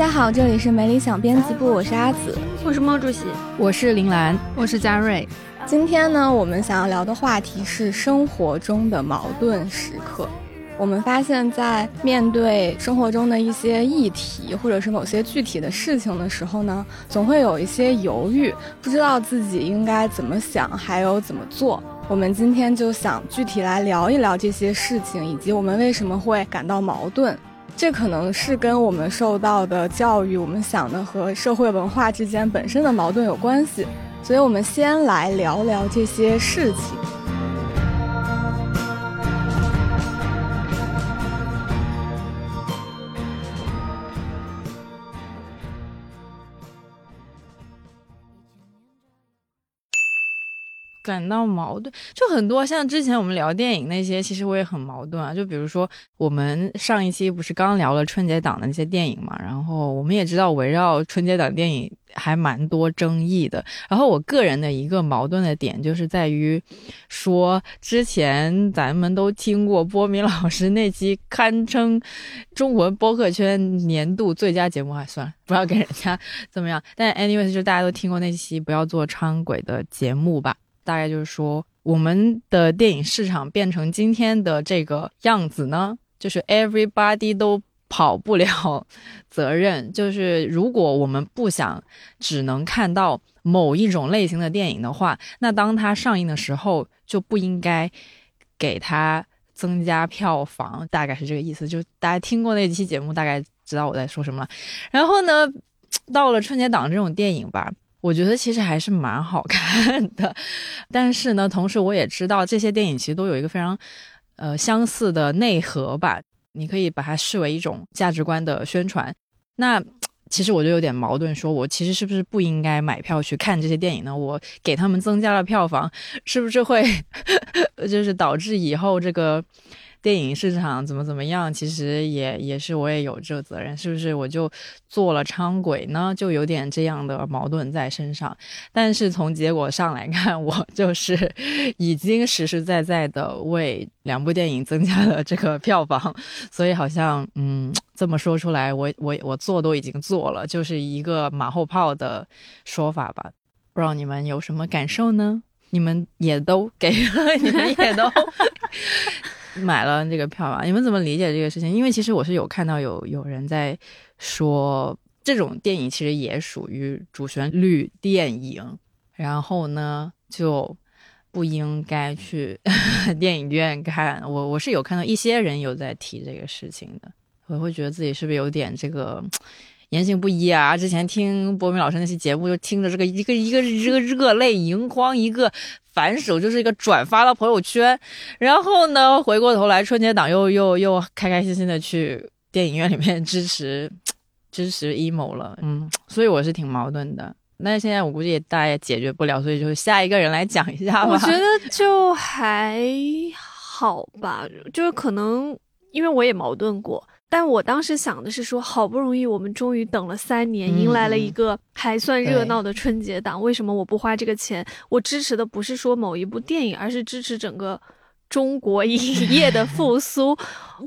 家好，这里是没理想编辑部，我是阿紫。我是毛主席，我是林兰，我是佳瑞。今天呢，我们想要聊的话题是生活中的矛盾时刻。我们发现，在面对生活中的一些议题，或者是某些具体的事情的时候呢，总会有一些犹豫，不知道自己应该怎么想，还有怎么做。我们今天就想具体来聊一聊这些事情，以及我们为什么会感到矛盾。这可能是跟我们受到的教育、我们想的和社会文化之间本身的矛盾有关系。所以，我们先来聊聊这些事情。感到矛盾，就很多像之前我们聊电影那些，其实我也很矛盾啊。就比如说，我们上一期不是刚聊了春节档的那些电影嘛，然后我们也知道围绕春节档电影还蛮多争议的。然后我个人的一个矛盾的点就是在于，说之前咱们都听过波米老师那期堪称中文播客圈年度最佳节目，还算了，不要给人家怎么样。但 anyways，就大家都听过那期不要做猖鬼的节目吧。大概就是说，我们的电影市场变成今天的这个样子呢，就是 everybody 都跑不了责任。就是如果我们不想只能看到某一种类型的电影的话，那当它上映的时候就不应该给它增加票房。大概是这个意思。就大家听过那期节目，大概知道我在说什么了。然后呢，到了春节档这种电影吧。我觉得其实还是蛮好看的，但是呢，同时我也知道这些电影其实都有一个非常，呃，相似的内核吧。你可以把它视为一种价值观的宣传。那 其实我就有点矛盾，说我其实是不是不应该买票去看这些电影呢？我给他们增加了票房，是不是会 就是导致以后这个？电影市场怎么怎么样？其实也也是我也有这个责任，是不是？我就做了昌鬼呢，就有点这样的矛盾在身上。但是从结果上来看，我就是 已经实实在在的为两部电影增加了这个票房，所以好像嗯，这么说出来，我我我做都已经做了，就是一个马后炮的说法吧。不知道你们有什么感受呢？你们也都给了，你们也都。买了这个票啊？你们怎么理解这个事情？因为其实我是有看到有有人在说，这种电影其实也属于主旋律电影，然后呢就不应该去 电影院看。我我是有看到一些人有在提这个事情的，我会觉得自己是不是有点这个。言行不一啊！之前听博明老师那期节目，就听着这个一个一个热热泪盈眶，一个反手就是一个转发到朋友圈，然后呢，回过头来春节档又又又开开心心的去电影院里面支持 支持 emo 了，嗯，所以我是挺矛盾的。但是现在我估计大家也解决不了，所以就下一个人来讲一下吧。我觉得就还好吧，就是可能因为我也矛盾过。但我当时想的是说，好不容易我们终于等了三年，迎来了一个还算热闹的春节档，为什么我不花这个钱？我支持的不是说某一部电影，而是支持整个中国影 业的复苏。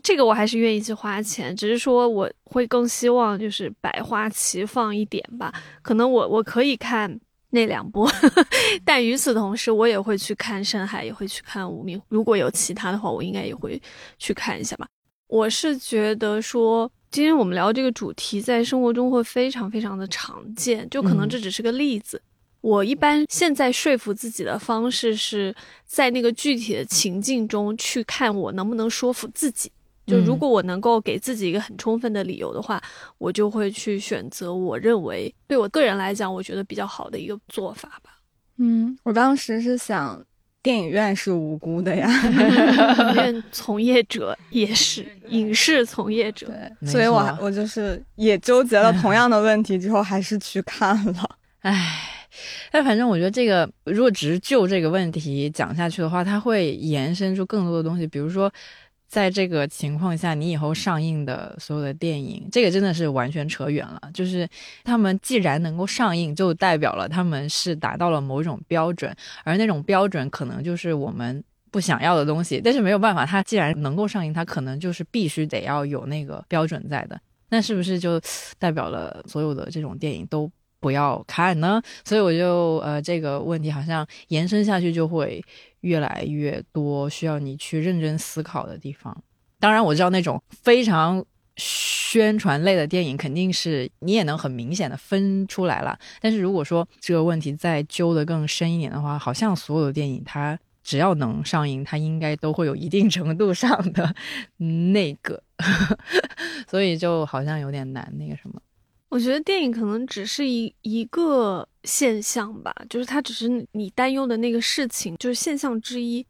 这个我还是愿意去花钱，只是说我会更希望就是百花齐放一点吧。可能我我可以看那两部，但与此同时，我也会去看《深海》，也会去看《无名》。如果有其他的话，我应该也会去看一下吧。我是觉得说，今天我们聊这个主题，在生活中会非常非常的常见，就可能这只是个例子。我一般现在说服自己的方式是在那个具体的情境中去看我能不能说服自己。就如果我能够给自己一个很充分的理由的话，我就会去选择我认为对我个人来讲，我觉得比较好的一个做法吧。嗯，我当时是想。电影院是无辜的呀，影院 从业者也是影视从业者。对，所以我错我就是也纠结了同样的问题之后，还是去看了。唉，但反正我觉得这个，如果只是就这个问题讲下去的话，它会延伸出更多的东西。比如说，在这个情况下，你以后上映的所有的电影，这个真的是完全扯远了。就是他们既然能够上映，就代表了他们是达到了某种标准，而那种标准可能就是我们。不想要的东西，但是没有办法，它既然能够上映，它可能就是必须得要有那个标准在的。那是不是就代表了所有的这种电影都不要看呢？所以我就呃这个问题好像延伸下去就会越来越多需要你去认真思考的地方。当然我知道那种非常宣传类的电影肯定是你也能很明显的分出来了，但是如果说这个问题再揪得更深一点的话，好像所有的电影它只要能上映，它应该都会有一定程度上的那个，所以就好像有点难那个什么。我觉得电影可能只是一一个现象吧，就是它只是你担忧的那个事情，就是现象之一。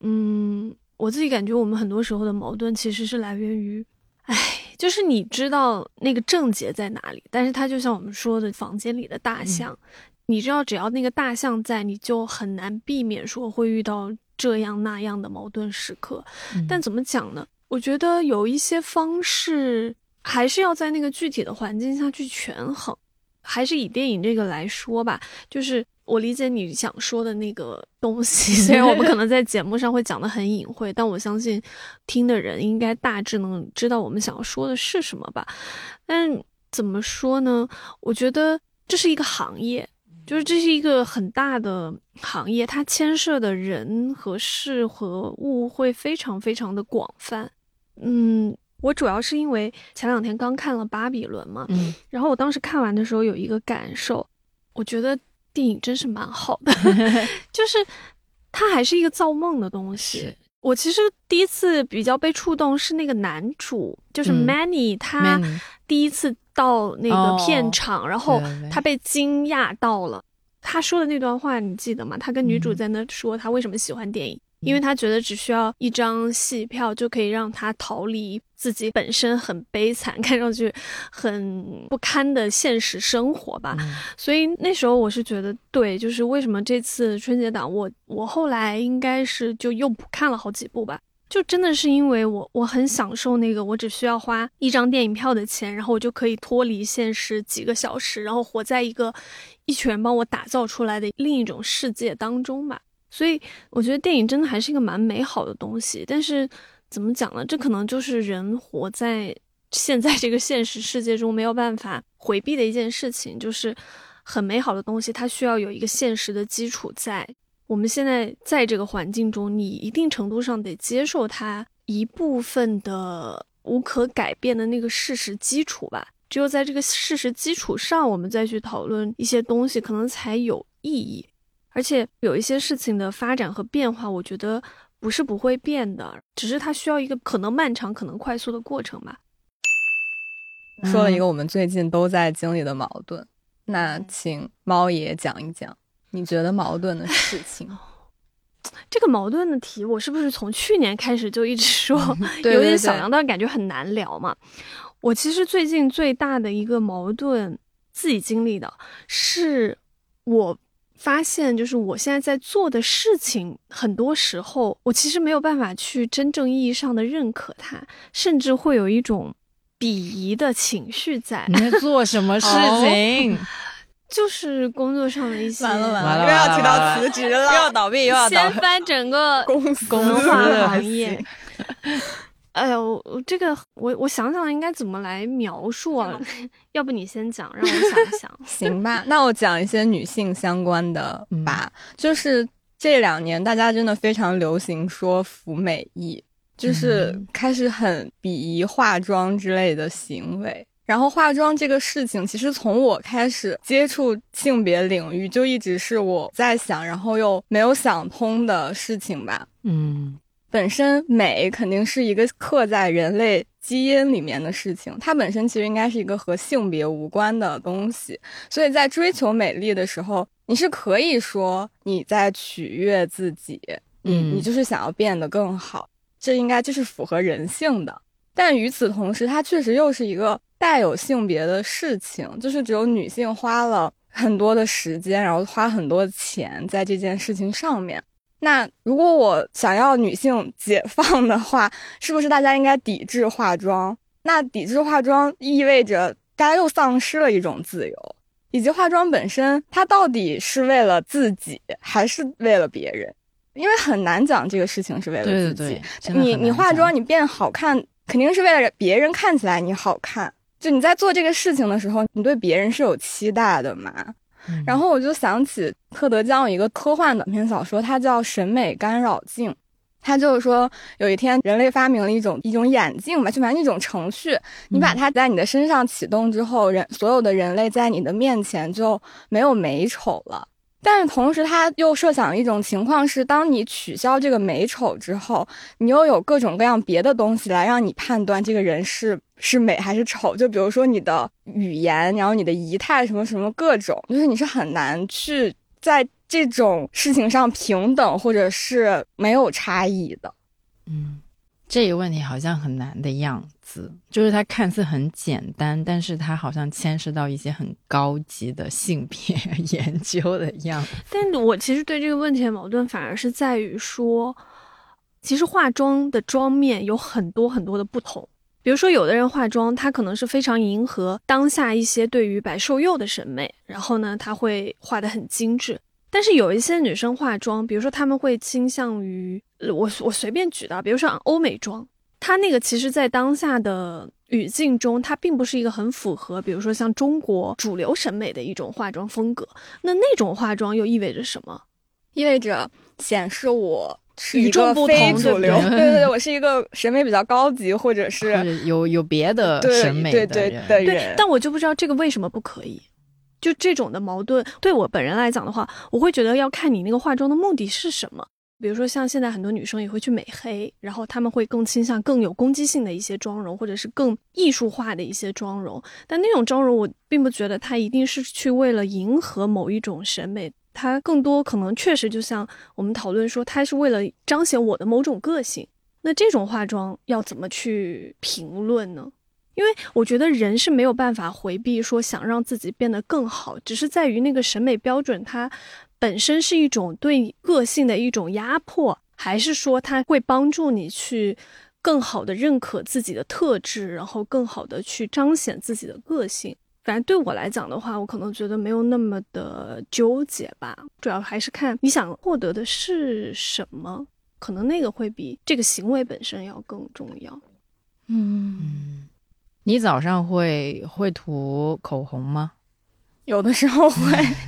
嗯，我自己感觉我们很多时候的矛盾其实是来源于，哎，就是你知道那个症结在哪里，但是它就像我们说的房间里的大象，你知道只要那个大象在，你就很难避免说会遇到这样那样的矛盾时刻。但怎么讲呢？我觉得有一些方式还是要在那个具体的环境下去权衡。还是以电影这个来说吧，就是我理解你想说的那个东西，虽然我们可能在节目上会讲的很隐晦，但我相信听的人应该大致能知道我们想要说的是什么吧。但怎么说呢？我觉得这是一个行业，就是这是一个很大的行业，它牵涉的人和事和物会非常非常的广泛。嗯，我主要是因为前两天刚看了《巴比伦》嘛，嗯，然后我当时看完的时候有一个感受，我觉得电影真是蛮好的，就是它还是一个造梦的东西。我其实第一次比较被触动是那个男主，就是嗯 Manny，、他第一次到那个哦片场，然后他被惊讶到了。他说的那段话你记得吗？他跟女主嗯在那说他为什么喜欢电影，因为他觉得只需要一张戏票就可以让他逃离自己本身很悲惨、看上去很不堪的现实生活吧。嗯 所以那时候我是觉得，对，就是为什么这次春节档我我后来应该是就又补看了好几部吧。就真的是因为我我很享受那个，我只需要花一张电影票的钱，然后我就可以脱离现实几个小时，然后活在一个一群人帮我打造出来的另一种世界当中吧。所以我觉得电影真的还是一个蛮美好的东西。但是怎么讲呢？这可能就是人活在现在这个现实世界中没有办法回避的一件事情，就是很美好的东西，它需要有一个现实的基础在。我们现在在这个环境中，你一定程度上得接受它一部分的无可改变的那个事实基础吧。只有在这个事实基础上，我们再去讨论一些东西，可能才有意义。而且有一些事情的发展和变化，我觉得不是不会变的，只是它需要一个可能漫长、可能快速的过程吧。说了一个我们最近都在经历的矛盾，那请猫爷讲一讲你觉得矛盾的事情。这个矛盾的题，我是不是从去年开始就一直说，对对对有点小羊，但感觉很难聊嘛？我其实最近最大的一个矛盾，自己经历的是，我发现就是我现在在做的事情，很多时候我其实没有办法去真正意义上的认可它，甚至会有一种鄙夷的情绪在，你在做什么 事情？就是工作上的一些完了完完了又要提到辞职了又要了，倒闭，又要倒闭。掀翻整个 公司文化行业行。哎呦，我这个我我想想应该怎么来描述啊？要不你先讲，让我想一想。行吧，那我讲一些女性相关的嗯吧。就是这两年大家真的非常流行说服美役，就是嗯开始很鄙夷化妆之类的行为。然后化妆这个事情，其实从我开始接触性别领域，就一直是我在想，然后又没有想通的事情吧。嗯本身美肯定是一个刻在人类基因里面的事情，它本身其实应该是一个和性别无关的东西。所以在追求美丽的时候，你是可以说你在取悦自己，嗯你就是想要变得更好，这应该就是符合人性的。但与此同时，它确实又是一个带有性别的事情，就是只有女性花了很多的时间，然后花很多钱在这件事情上面。那如果我想要女性解放的话，是不是大家应该抵制化妆？那抵制化妆意味着大家又丧失了一种自由，以及化妆本身它到底是为了自己还是为了别人？因为很难讲这个事情是为了自己。你你化妆，你变好看，肯定是为了别人看起来你好看。就你在做这个事情的时候，你对别人是有期待的嘛？嗯然后我就想起特德·江有一个科幻短篇小说，它叫《审美干扰镜》。它就是说，有一天人类发明了一种一种眼镜吧，就反正一种程序，你把它在你的身上启动之后，人所有的人类在你的面前就没有美丑了。但是同时，他又设想了一种情况是，当你取消这个美丑之后，你又有各种各样别的东西来让你判断这个人是是美还是丑。就比如说你的语言，然后你的仪态，什么什么各种，就是你是很难去在这种事情上平等或者是没有差异的。嗯，这个问题好像很难的样子，就是它看似很简单，但是它好像牵涉到一些很高级的性别 研究的样子。但我其实对这个问题的矛盾反而是在于说，其实化妆的妆面有很多很多的不同。比如说，有的人化妆，他可能是非常迎合当下一些对于白瘦幼的审美，然后呢，他会画得很精致。但是有一些女生化妆，比如说她们会倾向于我我随便举的，比如说欧美妆，它那个其实在当下的语境中，它并不是一个很符合，比如说像中国主流审美的一种化妆风格。那那种化妆又意味着什么？意味着显示我是一与众个不同非主流，对对对我是一个审美比较高级，或者是有有别的对审美对对的人，对，，但我就不知道这个为什么不可以。就这种的矛盾，对我本人来讲的话，我会觉得要看你那个化妆的目的是什么。比如说，像现在很多女生也会去美黑，然后她们会更倾向更有攻击性的一些妆容，或者是更艺术化的一些妆容。但那种妆容，我并不觉得它一定是去为了迎合某一种审美，它更多可能确实就像我们讨论说，它是为了彰显我的某种个性。那这种化妆要怎么去评论呢？因为我觉得人是没有办法回避说想让自己变得更好，只是在于那个审美标准它本身是一种对个性的一种压迫，还是说它会帮助你去更好的认可自己的特质，然后更好的去彰显自己的个性。反正对我来讲的话，我可能觉得没有那么的纠结吧，主要还是看你想获得的是什么，可能那个会比这个行为本身要更重要。嗯，嗯，你早上会会涂口红吗？有的时候会，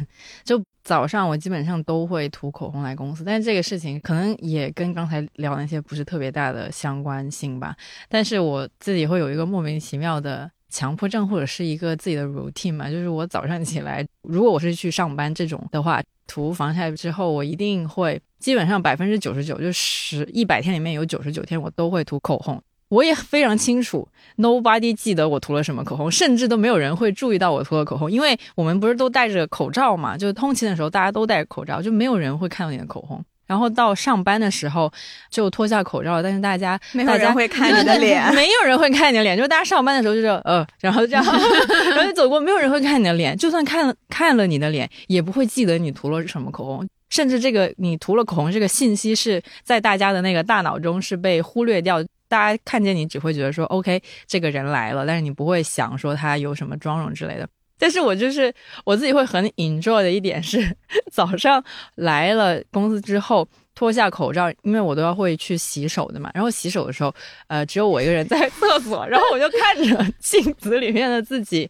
就早上我基本上都会涂口红来公司，但是这个事情可能也跟刚才聊那些不是特别大的相关性吧。但是我自己会有一个莫名其妙的强迫症，或者是一个自己的 routine 嘛，就是我早上起来，如果我是去上班这种的话，涂防晒之后，我一定会基本上百分之九十九，就十一百天里面有九十九天我都会涂口红。我也非常清楚，nobody 记得我涂了什么口红，甚至都没有人会注意到我涂了口红，因为我们不是都戴着口罩嘛，就是通勤的时候大家都戴着口罩，就没有人会看到你的口红。然后到上班的时候就脱下口罩，但是大家没有大家人会看你的脸没有人会看你的脸，就是大家上班的时候就是呃，然后这样，然后就走过，没有人会看你的脸，就 算看了看了你的脸，也不会记得你涂了什么口红。甚至这个你涂了口红这个信息是在大家的那个大脑中是被忽略掉，大家看见你只会觉得说 OK 这个人来了，但是你不会想说他有什么妆容之类的。但是我就是我自己会很 enjoy 的一点是，早上来了公司之后脱下口罩，因为我都要会去洗手的嘛。然后洗手的时候，呃，只有我一个人在厕所，然后我就看着 镜子里面的自己，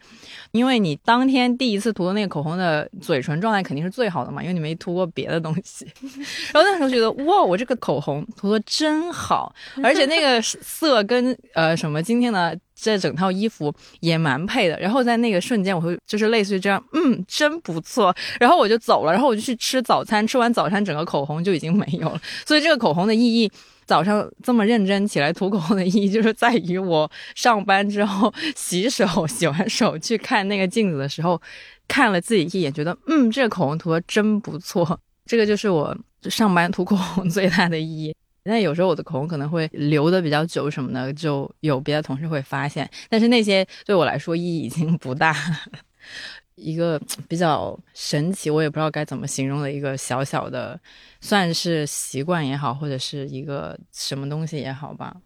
因为你当天第一次涂的那个口红的嘴唇状态肯定是最好的嘛，因为你没涂过别的东西。然后那时候觉得哇，我这个口红涂的真好，而且那个色跟呃什么今天的这整套衣服也蛮配的。然后在那个瞬间，我会就是类似于这样，嗯，真不错。然后我就走了，然后我就去吃早餐，吃完早餐，整个口红就已经没有了。所以这个口红的意义。早上这么认真起来涂口红的意义，就是在于我上班之后洗手、洗完手去看那个镜子的时候，看了自己一眼，觉得嗯，这个口红涂的真不错。这个就是我上班涂口红最大的意义。但有时候我的口红可能会留的比较久什么的，就有别的同事会发现。但是那些对我来说意义已经不大。一个比较神奇，我也不知道该怎么形容的一个小小的，算是习惯也好，或者是一个什么东西也好吧。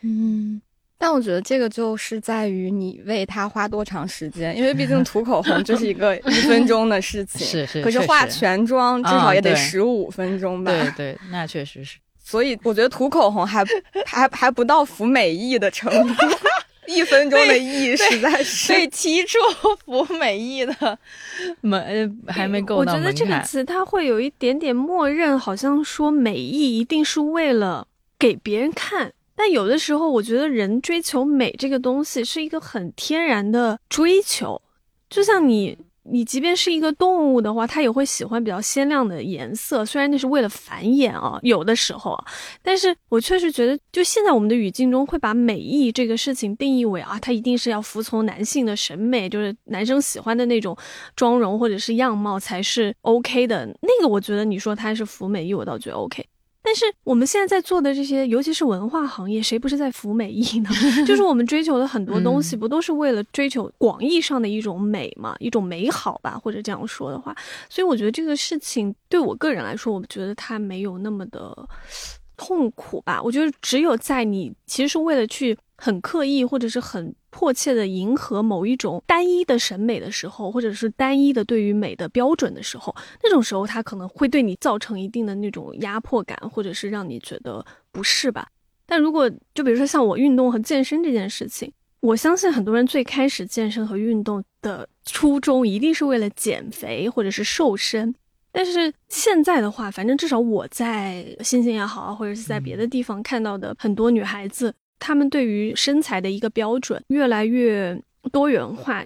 嗯，但我觉得这个就是在于你为它花多长时间，因为毕竟涂口红就是一个 一分钟的事情，是是。可是化全妆至少也得十五分钟吧？对 对，那确实是。所以我觉得涂口红还 还还不到服美役的程度。一分钟的意实在是被提出服美役的门还没够。我觉得这个词它会有一点点默认，好像说美意一定是为了给别人看。但有的时候，我觉得人追求美这个东西是一个很天然的追求，就像你。你即便是一个动物的话，它也会喜欢比较鲜亮的颜色，虽然那是为了繁衍啊，有的时候。但是我确实觉得，就现在我们的语境中，会把美意这个事情定义为啊，它一定是要服从男性的审美，就是男生喜欢的那种妆容或者是样貌才是 OK 的。那个我觉得你说它是服美意，我倒觉得 OK。但是我们现在在做的这些，尤其是文化行业，谁不是在服美意呢？就是我们追求的很多东西，不都是为了追求广义上的一种美嘛，一种美好吧，或者这样说的话。所以我觉得这个事情对我个人来说，我觉得它没有那么的痛苦吧。我觉得只有在你其实是为了去。很刻意或者是很迫切的迎合某一种单一的审美的时候，或者是单一的对于美的标准的时候，那种时候它可能会对你造成一定的那种压迫感，或者是让你觉得不适吧。但如果就比如说像我运动和健身这件事情，我相信很多人最开始健身和运动的初衷一定是为了减肥或者是瘦身，但是现在的话，反正至少我在星星也好，或者是在别的地方看到的很多女孩子。他们对于身材的一个标准越来越多元化，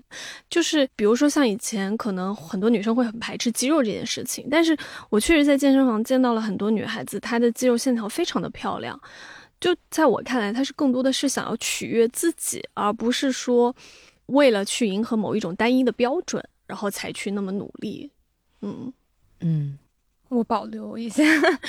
就是比如说像以前可能很多女生会很排斥肌肉这件事情，但是我确实在健身房见到了很多女孩子，她的肌肉线条非常的漂亮。就在我看来，她是更多的是想要取悦自己，而不是说为了去迎合某一种单一的标准，然后才去那么努力。嗯嗯。我保留一下，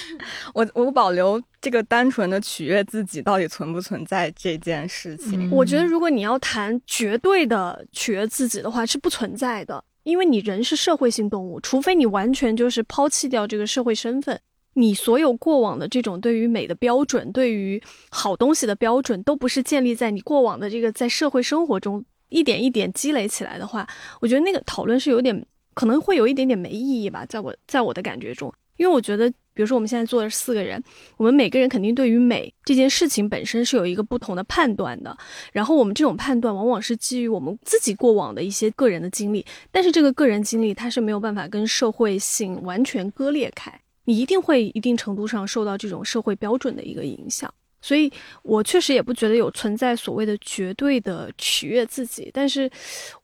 我我保留这个单纯的取悦自己到底存不存在这件事情。我觉得如果你要谈绝对的取悦自己的话，是不存在的，因为你人是社会性动物，除非你完全就是抛弃掉这个社会身份，你所有过往的这种对于美的标准，对于好东西的标准，都不是建立在你过往的这个在社会生活中一点一点积累起来的话，我觉得那个讨论是有点。可能会有一点点没意义吧，在我在我的感觉中，因为我觉得，比如说我们现在坐的四个人，我们每个人肯定对于美这件事情本身是有一个不同的判断的，然后我们这种判断往往是基于我们自己过往的一些个人的经历，但是这个个人经历它是没有办法跟社会性完全割裂开，你一定会一定程度上受到这种社会标准的一个影响。所以，我确实也不觉得有存在所谓的绝对的取悦自己，但是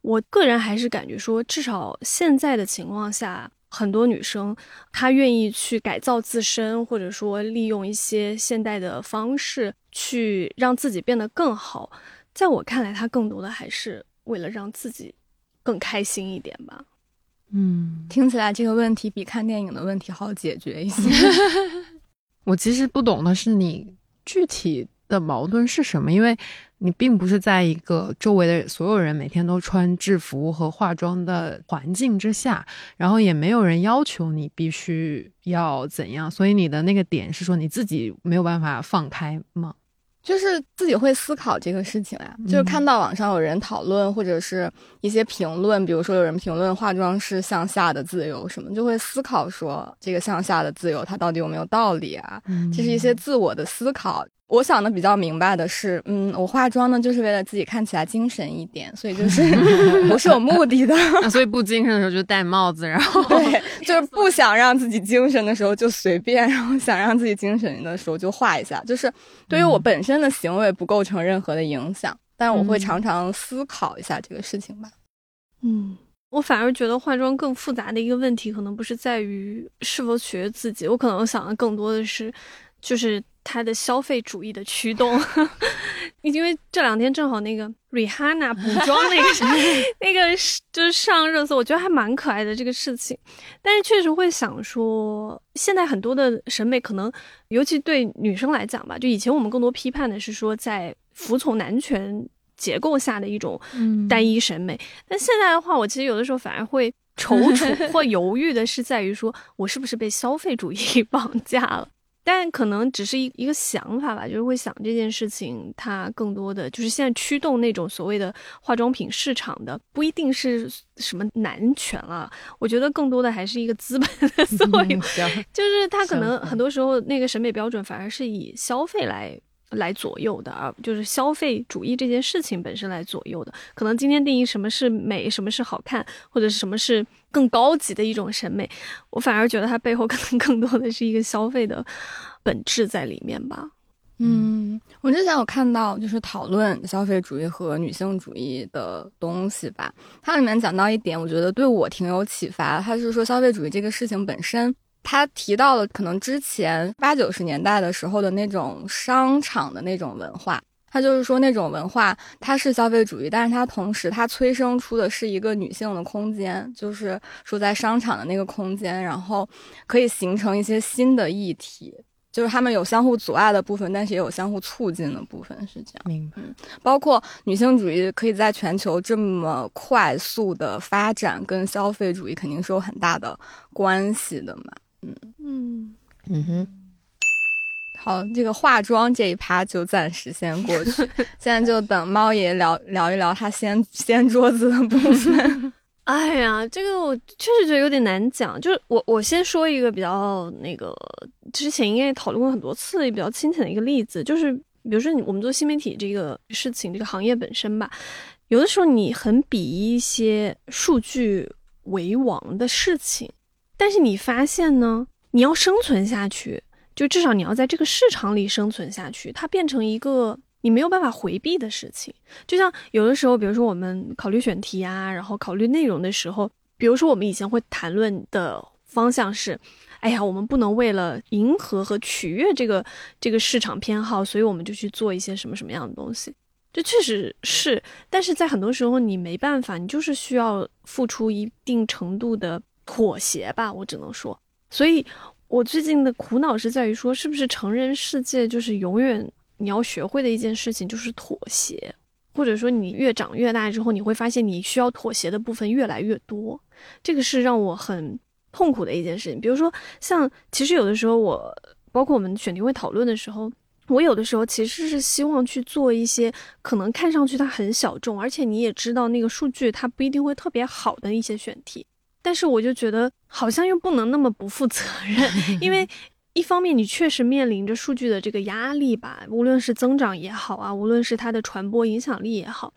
我个人还是感觉说，至少现在的情况下，很多女生她愿意去改造自身，或者说利用一些现代的方式去让自己变得更好。在我看来，她更多的还是为了让自己更开心一点吧。嗯，听起来这个问题比看电影的问题好解决一些。我其实不懂的是你。具体的矛盾是什么？因为你并不是在一个周围的所有人每天都穿制服和化妆的环境之下，然后也没有人要求你必须要怎样，所以你的那个点是说你自己没有办法放开吗？就是自己会思考这个事情呀，就是看到网上有人讨论或者是一些评论，比如说有人评论化妆是向下的自由什么，就会思考说这个向下的自由它到底有没有道理啊？这是一些自我的思考。我想的比较明白的是，嗯，我化妆呢，就是为了自己看起来精神一点，所以就是 不是有目的的。所以不精神的时候就戴帽子，然后对，就是不想让自己精神的时候就随便，然后想让自己精神的时候就画一下。就是对于我本身的行为不构成任何的影响，但我会嗯常常思考一下这个事情吧。嗯，我反而觉得化妆更复杂的一个问题，可能不是在于是否取悦自己，我可能想的更多的是，就是它的消费主义的驱动。因为这两天正好那个 Rihanna 补妆那个那个是就是上热搜，我觉得还蛮可爱的这个事情。但是确实会想说，现在很多的审美可能，尤其对女生来讲吧，就以前我们更多批判的是说，在服从男权结构下的一种嗯单一审美。但现在的话，我其实有的时候反而会 踌躇或犹豫的是在于说，我是不是被消费主义绑架了？但可能只是一一个想法吧，就是会想这件事情，它更多的就是现在驱动那种所谓的化妆品市场的，不一定是什么男权了，我觉得更多的还是一个资本的思维嗯就是他可能很多时候那个审美标准反而是以消费来来左右的，而就是消费主义这件事情本身来左右的。可能今天定义什么是美，什么是好看，或者是什么是更高级的一种审美，我反而觉得它背后可能更多的是一个消费的本质在里面吧。嗯，我之前有看到就是讨论消费主义和女性主义的东西吧，它里面讲到一点，我觉得对我挺有启发。它是说消费主义这个事情本身，他提到了可能之前八九十年代的时候的那种商场的那种文化。他就是说，那种文化它是消费主义，但是它同时它催生出的是一个女性的空间，就是说在商场的那个空间，然后可以形成一些新的议题，就是他们有相互阻碍的部分，但是也有相互促进的部分，是这样。明白。包括女性主义可以在全球这么快速的发展，跟消费主义肯定是有很大的关系的嘛。嗯，嗯哼，好，这个化妆这一趴就暂时先过去，现在就等猫爷聊聊一聊他掀掀桌子的部分。哎呀，这个我确实觉得有点难讲。就是我我先说一个比较那个之前应该讨论过很多次也比较清浅的一个例子，就是比如说你我们做新媒体这个事情，这个行业本身吧，有的时候你很鄙夷一些数据为王的事情，但是你发现呢，你要生存下去，就至少你要在这个市场里生存下去，它变成一个你没有办法回避的事情。就像有的时候，比如说我们考虑选题啊，然后考虑内容的时候，比如说我们以前会谈论的方向是，哎呀，我们不能为了迎合和取悦这个这个市场偏好，所以我们就去做一些什么什么样的东西。这确实是，但是在很多时候你没办法，你就是需要付出一定程度的妥协吧，我只能说。所以我最近的苦恼是在于说，是不是成人世界就是永远你要学会的一件事情就是妥协，或者说你越长越大之后，你会发现你需要妥协的部分越来越多，这个是让我很痛苦的一件事情。比如说，像其实有的时候我，包括我们选题会讨论的时候。我有的时候其实是希望去做一些可能看上去它很小众，而且你也知道那个数据它不一定会特别好的一些选题，但是我就觉得好像又不能那么不负责任，因为一方面你确实面临着数据的这个压力吧，无论是增长也好啊，无论是它的传播影响力也好，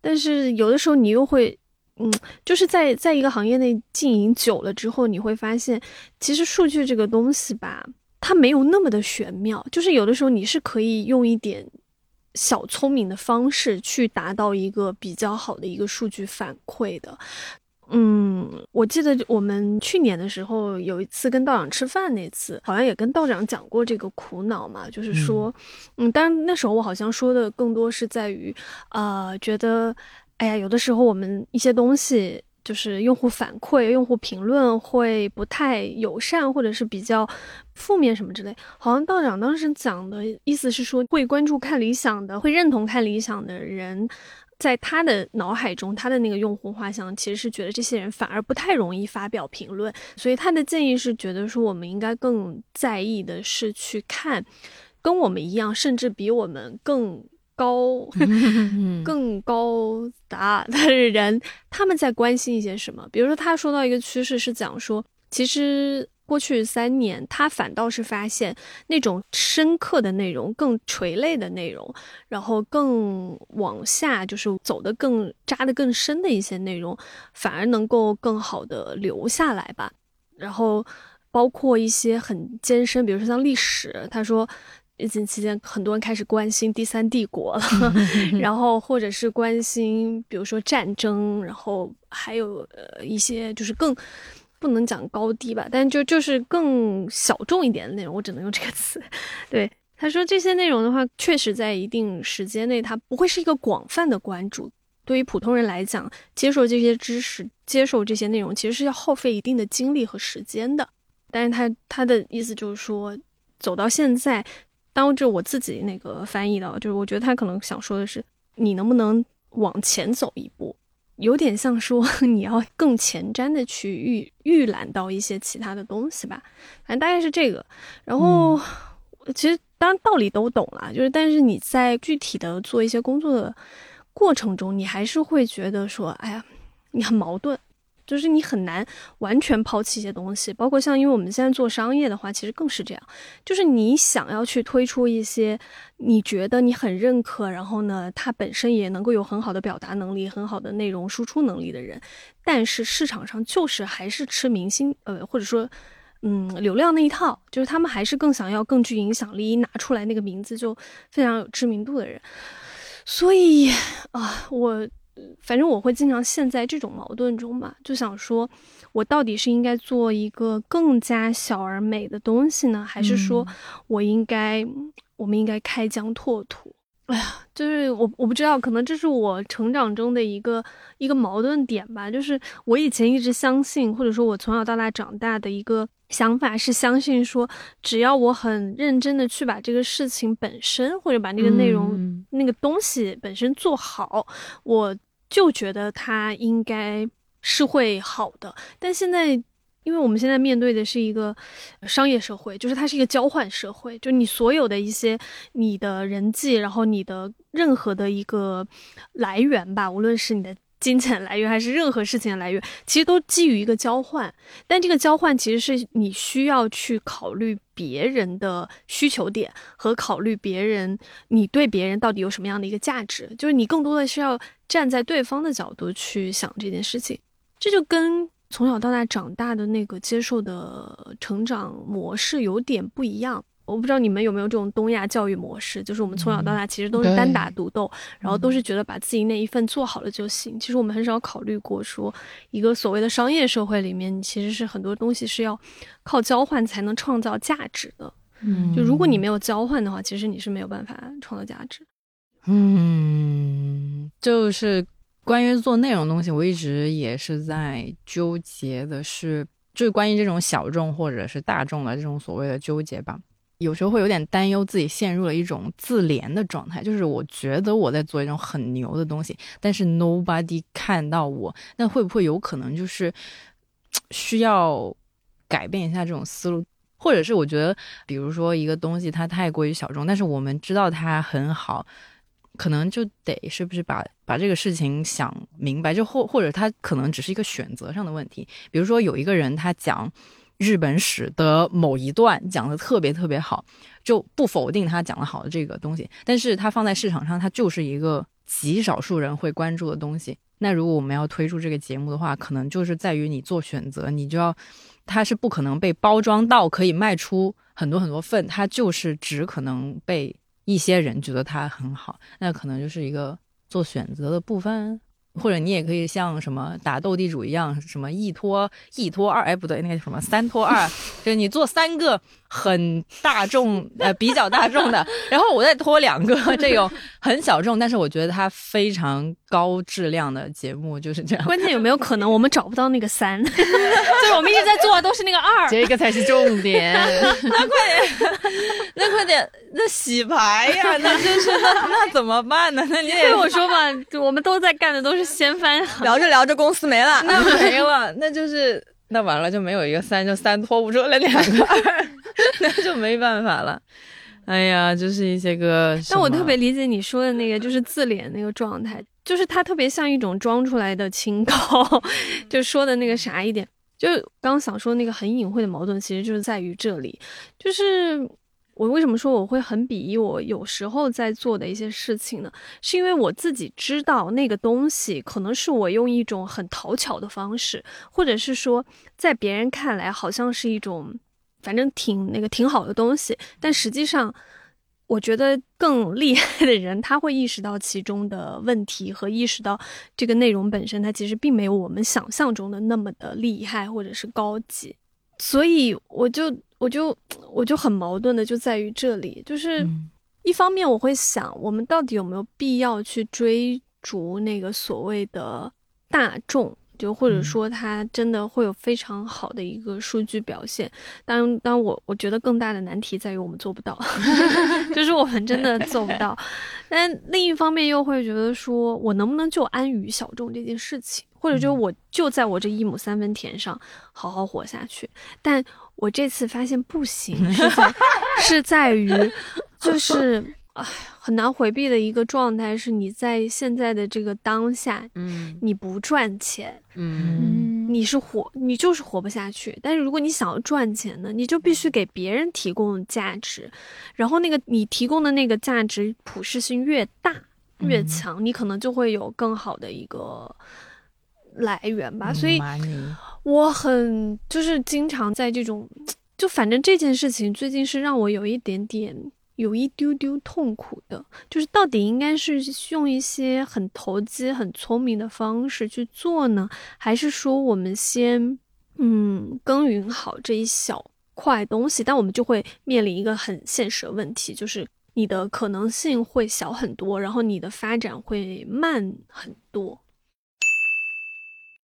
但是有的时候你又会。嗯，就是在在一个行业内经营久了之后，你会发现，其实数据这个东西吧，它没有那么的玄妙，就是有的时候你是可以用一点小聪明的方式去达到一个比较好的一个数据反馈的。嗯，我记得我们去年的时候有一次跟道长吃饭那次，好像也跟道长讲过这个苦恼嘛，就是说，嗯，当然那时候我好像说的更多是在于，呃，觉得，哎呀，有的时候我们一些东西。就是用户反馈、用户评论会不太友善，或者是比较负面什么之类。好像道长当时讲的意思是说，会关注看理想的、会认同看理想的人，在他的脑海中，他的那个用户画像其实是觉得这些人反而不太容易发表评论。所以他的建议是觉得说，我们应该更在意的是去看跟我们一样，甚至比我们更。高更高达的人，他们在关心一些什么？比如说，他说到一个趋势是讲说，其实过去三年，他反倒是发现那种深刻的内容、更垂类的内容，然后更往下就是走得更扎得更深的一些内容，反而能够更好的留下来吧。然后包括一些很艰深，比如说像历史，他说。疫情期间，很多人开始关心第三帝国了，然后或者是关心，比如说战争，然后还有呃一些就是更不能讲高低吧，但就就是更小众一点的内容，我只能用这个词。对，他说这些内容的话，确实在一定时间内，它不会是一个广泛的关注。对于普通人来讲，接受这些知识、接受这些内容，其实是要耗费一定的精力和时间的。但是他他的意思就是说，走到现在。当着我自己那个翻译的，就是我觉得他可能想说的是，你能不能往前走一步，有点像说 你要更前瞻的去预预览到一些其他的东西吧，反正大概是这个。然后其实当然道理都懂了，就是但是你在具体的做一些工作的过程中，你还是会觉得说，哎呀，你很矛盾。就是你很难完全抛弃一些东西，包括像因为我们现在做商业的话，其实更是这样。就是你想要去推出一些你觉得你很认可，然后呢，它本身也能够有很好的表达能力、很好的内容输出能力的人，但是市场上就是还是吃明星，呃，或者说，嗯，流量那一套，就是他们还是更想要更具影响力，一拿出来那个名字就非常有知名度的人。所以啊，我。反正我会经常陷在这种矛盾中吧，就想说，我到底是应该做一个更加小而美的东西呢，还是说我应该，我们应该开疆拓土？哎呀，就是我我不知道，可能这是我成长中的一个一个矛盾点吧。就是我以前一直相信，或者说我从小到大长大的一个想法是相信说，只要我很认真的去把这个事情本身，或者把那个内容、那个东西本身做好，我。就觉得它应该是会好的，但现在，因为我们现在面对的是一个商业社会，就是它是一个交换社会，就你所有的一些你的人际，然后你的任何的一个来源吧，无论是你的。金钱来源还是任何事情的来源，其实都基于一个交换，但这个交换其实是你需要去考虑别人的需求点和考虑别人，你对别人到底有什么样的一个价值，就是你更多的是要站在对方的角度去想这件事情，这就跟从小到大长大的那个接受的成长模式有点不一样。我不知道你们有没有这种东亚教育模式，就是我们从小到大其实都是单打独斗，然后都是觉得把自己那一份做好了就行。其实我们很少考虑过说，一个所谓的商业社会里面，其实是很多东西是要靠交换才能创造价值的。嗯，就如果你没有交换的话，其实你是没有办法创造价值。嗯，就是关于做内容东西，我一直也是在纠结的是，就是关于这种小众或者是大众的这种所谓的纠结吧。有时候会有点担忧，自己陷入了一种自怜的状态。就是我觉得我在做一种很牛的东西，但是 nobody 看到我，那会不会有可能就是 需要改变一下这种思路？或者是我觉得，比如说一个东西它太过于小众，但是我们知道它很好，可能就得是不是把把这个事情想明白？就或或者他可能只是一个选择上的问题。比如说有一个人他讲。日本史的某一段讲的特别特别好，就不否定他讲的好的这个东西，但是他放在市场上，他就是一个极少数人会关注的东西。那如果我们要推出这个节目的话，可能就是在于你做选择，你就要，它是不可能被包装到可以卖出很多很多份，它就是只可能被一些人觉得他很好，那可能就是一个做选择的部分。或者你也可以像什么打斗地主一样，什么一拖一拖二，哎不对，那个什么三拖二，就是你做三个很大众 呃比较大众的，然后我再拖两个 这种很小众，但是我觉得它非常高质量的节目就是这样。关键有没有可能我们找不到那个三？就是我们一直在做的都是那个二，这个才是重点。那快点，那快点，那洗牌呀，那真是那那怎么办呢？那你对我说吧，我们都在干的都是。掀翻，聊着聊着公司没了，那没了，那就是那完了就没有一个三，就三拖不出来两个二，那就没办法了。哎呀，就是一些个。但我特别理解你说的那个，就是自怜那个状态，就是他特别像一种装出来的清高，就说的那个啥一点，就刚想说那个很隐晦的矛盾，其实就是在于这里，就是。我为什么说我会很鄙夷我有时候在做的一些事情呢？是因为我自己知道那个东西可能是我用一种很讨巧的方式，或者是说在别人看来好像是一种，反正挺那个挺好的东西，但实际上我觉得更厉害的人，他会意识到其中的问题和意识到这个内容本身，它其实并没有我们想象中的那么的厉害或者是高级。所以我就我就我就很矛盾的就在于这里，就是一方面我会想，我们到底有没有必要去追逐那个所谓的大众？就或者说，它真的会有非常好的一个数据表现。当当我我觉得更大的难题在于我们做不到，就是我们真的做不到。但另一方面又会觉得说，我能不能就安于小众这件事情，或者就我就在我这一亩三分田上好好活下去？但我这次发现不行，是在是在于，就是哎。很难回避的一个状态是，你在现在的这个当下，嗯，你不赚钱，嗯，你是活，你就是活不下去。但是如果你想要赚钱呢，你就必须给别人提供价值，然后那个你提供的那个价值普适性越大越强，你可能就会有更好的一个来源吧。所以，我很就是经常在这种，就反正这件事情最近是让我有一点点。有一丢丢痛苦的，就是到底应该是用一些很投机、很聪明的方式去做呢，还是说我们先嗯耕耘好这一小块东西？但我们就会面临一个很现实的问题，就是你的可能性会小很多，然后你的发展会慢很多。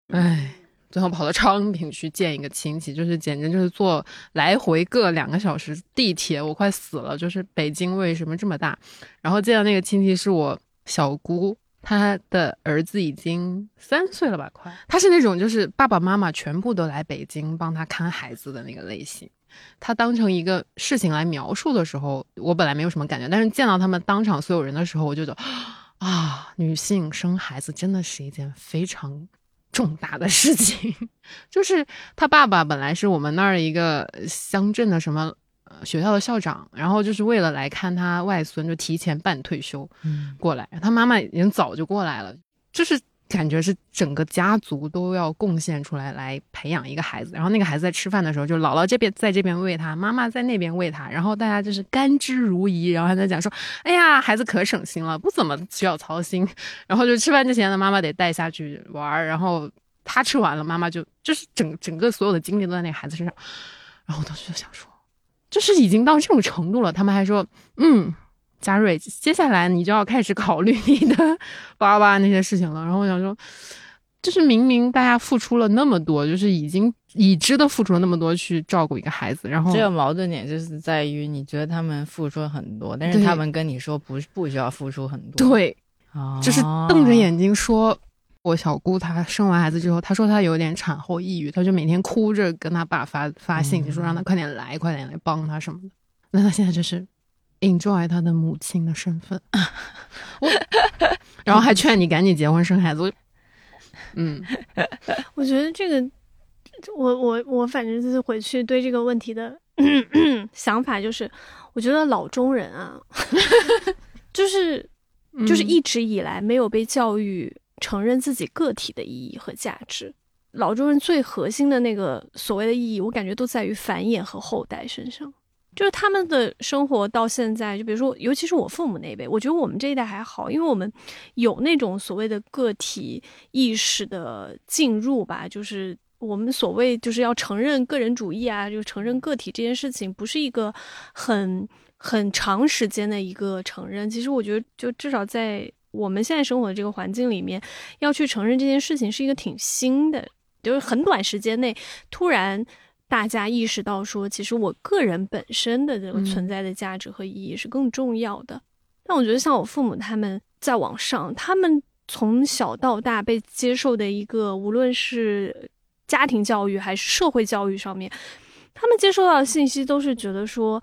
唉。最后跑到昌平去见一个亲戚，就是简直就是坐来回各两个小时地铁，我快死了。就是北京为什么这么大？然后见到那个亲戚是我小姑，她的儿子已经三岁了吧，快。他是那种就是爸爸妈妈全部都来北京帮他看孩子的那个类型。他当成一个事情来描述的时候，我本来没有什么感觉，但是见到他们当场所有人的时候，我就觉得 啊，女性生孩子真的是一件非常。重大的事情，就是他爸爸本来是我们那儿一个乡镇的什么学校的校长，然后就是为了来看他外孙，就提前办退休过来。他妈妈已经早就过来了，就是。感觉是整个家族都要贡献出来来培养一个孩子，然后那个孩子在吃饭的时候，就姥姥这边在这边喂他，妈妈在那边喂他，然后大家就是甘之如饴，然后还在讲说，哎呀，孩子可省心了，不怎么需要操心。然后就吃饭之前呢，妈妈得带下去玩，然后他吃完了，妈妈就就是整整个所有的精力都在那个孩子身上。然后我当时就想说，就是已经到这种程度了，他们还说，嗯。嘉瑞，接下来你就要开始考虑你的 爸爸那些事情了。然后我想说，就是明明大家付出了那么多，就是已经已知的付出了那么多去照顾一个孩子，然后这个矛盾点就是在于，你觉得他们付出了很多，但是他们跟你说不不需要付出很多。对，就是瞪着眼睛说，我小姑她生完孩子之后，她说她有点产后抑郁，她就每天哭着跟她爸发发信息说让他快点来，快点来帮她什么的。那她现在就是。Enjoy 他的母亲的身份，我，然后还劝你赶紧结婚生孩子。嗯，我觉得这个，我我我反正就是回去对这个问题的 想法就是，我觉得老中人啊，就是就是一直以来没有被教育承认自己个体的意义和价值。老中人最核心的那个所谓的意义，我感觉都在于繁衍和后代身上。就是他们的生活到现在，就比如说，尤其是我父母那辈，我觉得我们这一代还好，因为我们有那种所谓的个体意识的进入吧。就是我们所谓就是要承认个人主义啊，就承认个体这件事情，不是一个很很长时间的一个承认。其实我觉得，就至少在我们现在生活的这个环境里面，要去承认这件事情是一个挺新的，就是很短时间内突然。大家意识到说，其实我个人本身的这个存在的价值和意义是更重要的。但我觉得，像我父母他们在往上，他们从小到大被接受的一个，无论是家庭教育还是社会教育上面，他们接收到的信息都是觉得说，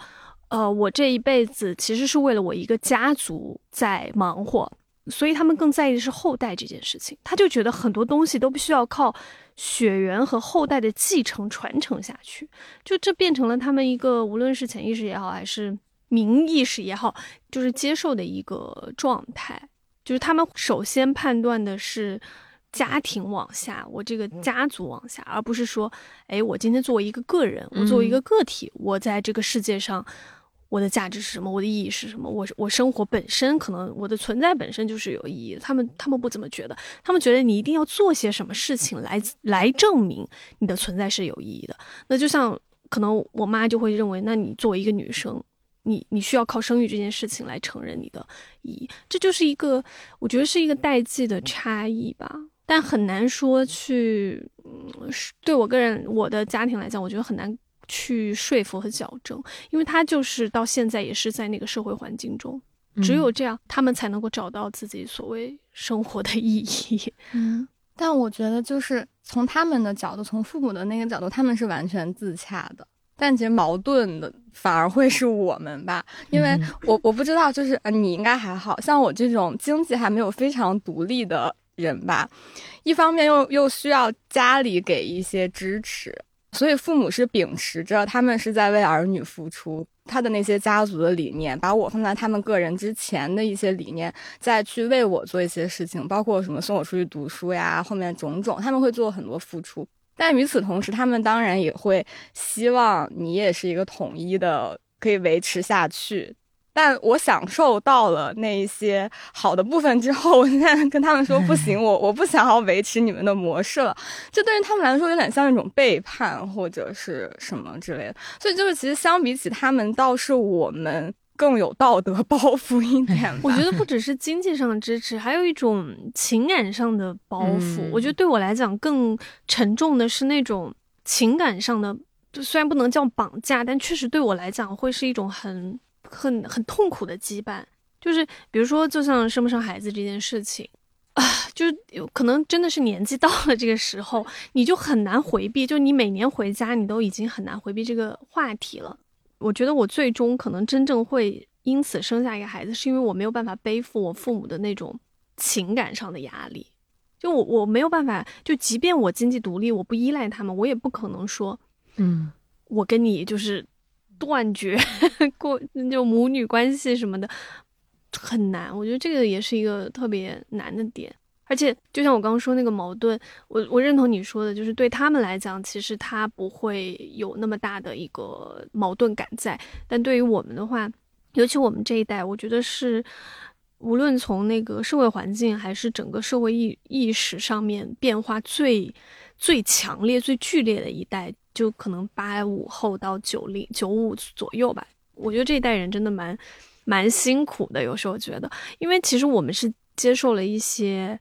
呃，我这一辈子其实是为了我一个家族在忙活，所以他们更在意的是后代这件事情。他就觉得很多东西都必须要靠。血缘和后代的继承传承下去，就这变成了他们一个无论是潜意识也好，还是明意识也好，就是接受的一个状态。就是他们首先判断的是家庭往下，我这个家族往下，而不是说，哎，我今天作为一个个人，我作为一个个体，我在这个世界上，我的价值是什么，我的意义是什么，我我生活本身可能我的存在本身就是有意义的。他们他们不怎么觉得，他们觉得你一定要做些什么事情来来证明你的存在是有意义的。那就像可能我妈就会认为，那你作为一个女生，你你需要靠生育这件事情来承认你的意义，这就是一个我觉得是一个代际的差异吧。但很难说去，嗯，对我个人我的家庭来讲，我觉得很难去说服和矫正，因为他就是到现在也是在那个社会环境中，只有这样，他们才能够找到自己所谓生活的意义。嗯，但我觉得就是从他们的角度，从父母的那个角度，他们是完全自洽的。但其实矛盾的反而会是我们吧，因为我我不知道，就是呃，你应该还好像我这种经济还没有非常独立的。人吧，一方面又又需要家里给一些支持，所以父母是秉持着他们是在为儿女付出，他的那些家族的理念，把我放在他们个人之前的一些理念，再去为我做一些事情，包括什么送我出去读书呀，后面种种，他们会做很多付出。但与此同时，他们当然也会希望你也是一个统一的，可以维持下去。但我享受到了那一些好的部分之后，我现在跟他们说不行，我我不想要维持你们的模式了。这对于他们来说有点像一种背叛或者是什么之类的。所以就是其实相比起他们，倒是我们更有道德包袱一点。我觉得不只是经济上的支持，还有一种情感上的包袱。我觉得对我来讲更沉重的是那种情感上的，虽然不能叫绑架，但确实对我来讲会是一种很。很很痛苦的羁绊，就是比如说，就像生不生孩子这件事情，啊，就是有可能真的是年纪到了这个时候，你就很难回避。就你每年回家，你都已经很难回避这个话题了。我觉得我最终可能真正会因此生下一个孩子，是因为我没有办法背负我父母的那种情感上的压力。就我我没有办法，就即便我经济独立，我不依赖他们，我也不可能说，嗯，我跟你就是。断绝过就母女关系什么的很难，我觉得这个也是一个特别难的点。而且就像我刚刚说那个矛盾，我我认同你说的，就是对他们来讲，其实他不会有那么大的一个矛盾感在。但对于我们的话，尤其我们这一代，我觉得是无论从那个社会环境还是整个社会意意识上面变化最最强烈、最剧烈的一代。就可能八五后到九零九五左右吧，我觉得这一代人真的蛮蛮辛苦的。有时候觉得，因为其实我们是接受了一些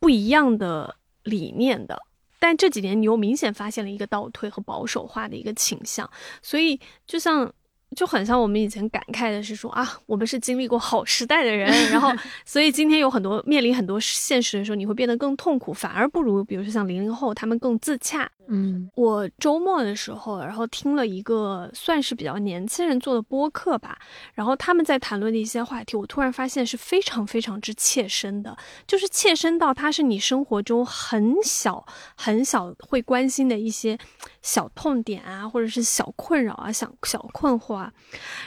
不一样的理念的，但这几年你又明显发现了一个倒退和保守化的一个倾向，所以就像。就很像我们以前感慨的是说啊，我们是经历过好时代的人，然后 所以今天有很多面临很多现实的时候，你会变得更痛苦，反而不如比如说像零零后他们更自洽。嗯，我周末的时候，然后听了一个算是比较年轻人做的播客吧，然后他们在谈论的一些话题，我突然发现是非常非常之切身的，就是切身到它是你生活中很小很小会关心的一些小痛点啊，或者是小困扰啊，小小困惑。啊。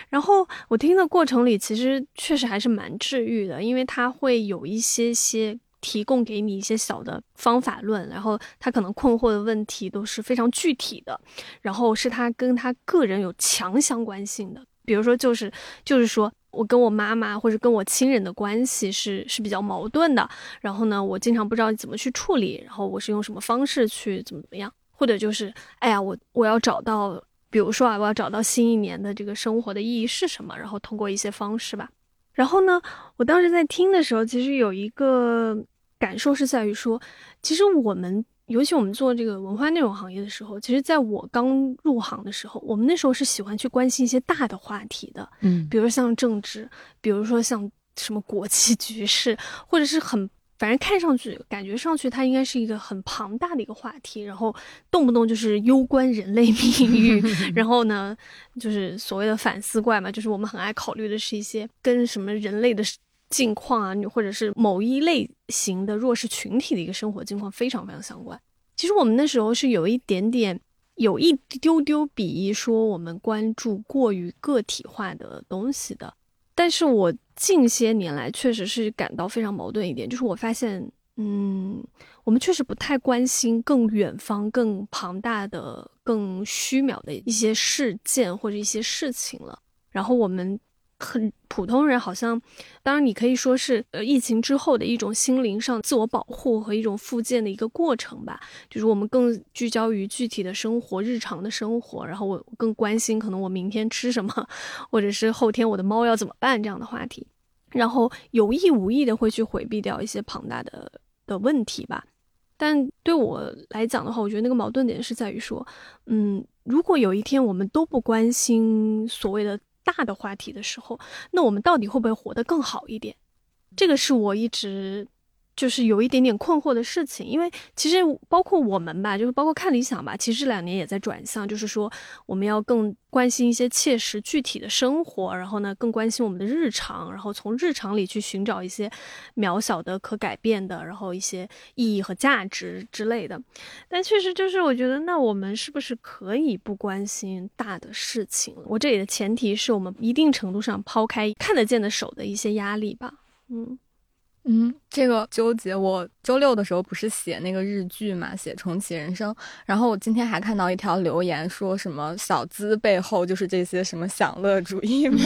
然后我听的过程里，其实确实还是蛮治愈的，因为它会有一些些提供给你一些小的方法论，然后他可能困惑的问题都是非常具体的，然后是他跟他个人有强相关性的，比如说就是就是说我跟我妈妈或者跟我亲人的关系是是比较矛盾的，然后呢，我经常不知道怎么去处理，然后我是用什么方式去怎么怎么样，或者就是哎呀，我我要找到。比如说啊，我要找到新一年的这个生活的意义是什么，然后通过一些方式吧。然后呢，我当时在听的时候，其实有一个感受是在于说，其实我们，尤其我们做这个文化内容行业的时候，其实在我刚入行的时候，我们那时候是喜欢去关心一些大的话题的，嗯，比如像政治，比如说像什么国际局势，或者是很。反正看上去、感觉上去，它应该是一个很庞大的一个话题，然后动不动就是攸关人类 命运，然后呢，就是所谓的反思怪嘛，就是我们很爱考虑的是一些跟什么人类的境况啊，或者是某一类型的弱势群体的一个生活境况非常非常相关。其实我们那时候是有一点点、有一丢丢鄙夷说我们关注过于个体化的东西的，但是我。近些年来，确实是感到非常矛盾一点，就是我发现，嗯，我们确实不太关心更远方、更庞大的、更虚渺的一些事件或者一些事情了。然后我们。很普通人好像，当然你可以说是呃疫情之后的一种心灵上自我保护和一种复健的一个过程吧。就是我们更聚焦于具体的生活、日常的生活，然后我更关心可能我明天吃什么，或者是后天我的猫要怎么办这样的话题，然后有意无意的会去回避掉一些庞大的的问题吧。但对我来讲的话，我觉得那个矛盾点是在于说，嗯，如果有一天我们都不关心所谓的。大的话题的时候，那我们到底会不会活得更好一点？这个是我一直。就是有一点点困惑的事情，因为其实包括我们吧，就是包括看理想吧，其实这两年也在转向，就是说我们要更关心一些切实具体的生活，然后呢更关心我们的日常，然后从日常里去寻找一些渺小的可改变的，然后一些意义和价值之类的。但确实就是我觉得，那我们是不是可以不关心大的事情？我这里的前提是我们一定程度上抛开看得见的手的一些压力吧。嗯。嗯，这个纠结。我周六的时候不是写那个日剧嘛，写重启人生。然后我今天还看到一条留言，说什么小资背后就是这些什么享乐主义嘛。我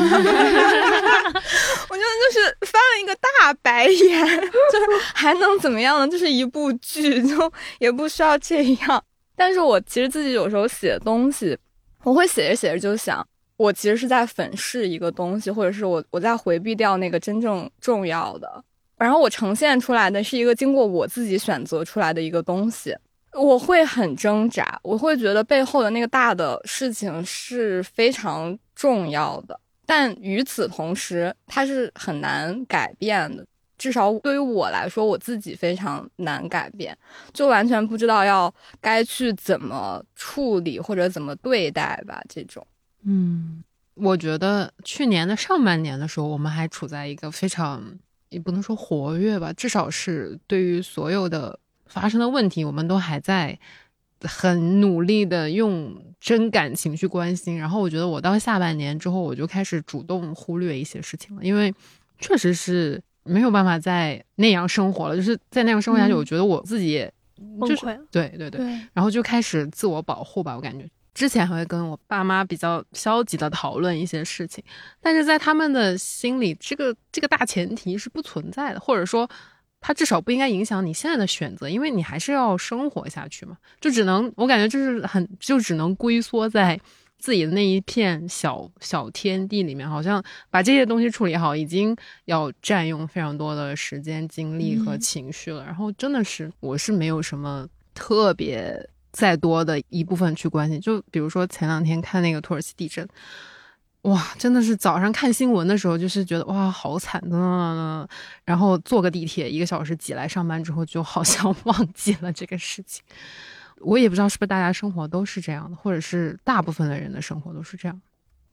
觉得就是翻了一个大白眼，就是还能怎么样呢？就是一部剧，就也不需要这样。但是我其实自己有时候写东西，我会写着写着就想，我其实是在粉饰一个东西，或者是我我在回避掉那个真正重要的。然后我呈现出来的是一个经过我自己选择出来的一个东西，我会很挣扎，我会觉得背后的那个大的事情是非常重要的，但与此同时，它是很难改变的，至少对于我来说，我自己非常难改变，就完全不知道要该去怎么处理或者怎么对待吧。这种，嗯，我觉得去年的上半年的时候，我们还处在一个非常。也不能说活跃吧，至少是对于所有的发生的问题，我们都还在很努力的用真感情去关心。然后我觉得我到下半年之后，我就开始主动忽略一些事情了，因为确实是没有办法再那样生活了。就是在那样生活下去，我觉得我自己崩溃了。对对对，然后就开始自我保护吧，我感觉。之前还会跟我爸妈比较消极的讨论一些事情，但是在他们的心里，这个这个大前提是不存在的，或者说，它至少不应该影响你现在的选择，因为你还是要生活下去嘛。就只能我感觉就是很就只能龟缩在自己的那一片小小天地里面，好像把这些东西处理好，已经要占用非常多的时间、精力和情绪了。然后真的是我是没有什么特别。再多的一部分去关心，就比如说前两天看那个土耳其地震，哇，真的是早上看新闻的时候，就是觉得哇，好惨的。然后坐个地铁一个小时挤来上班之后，就好像 忘记了这个事情。我也不知道是不是大家生活都是这样的，或者是大部分的人的生活都是这样。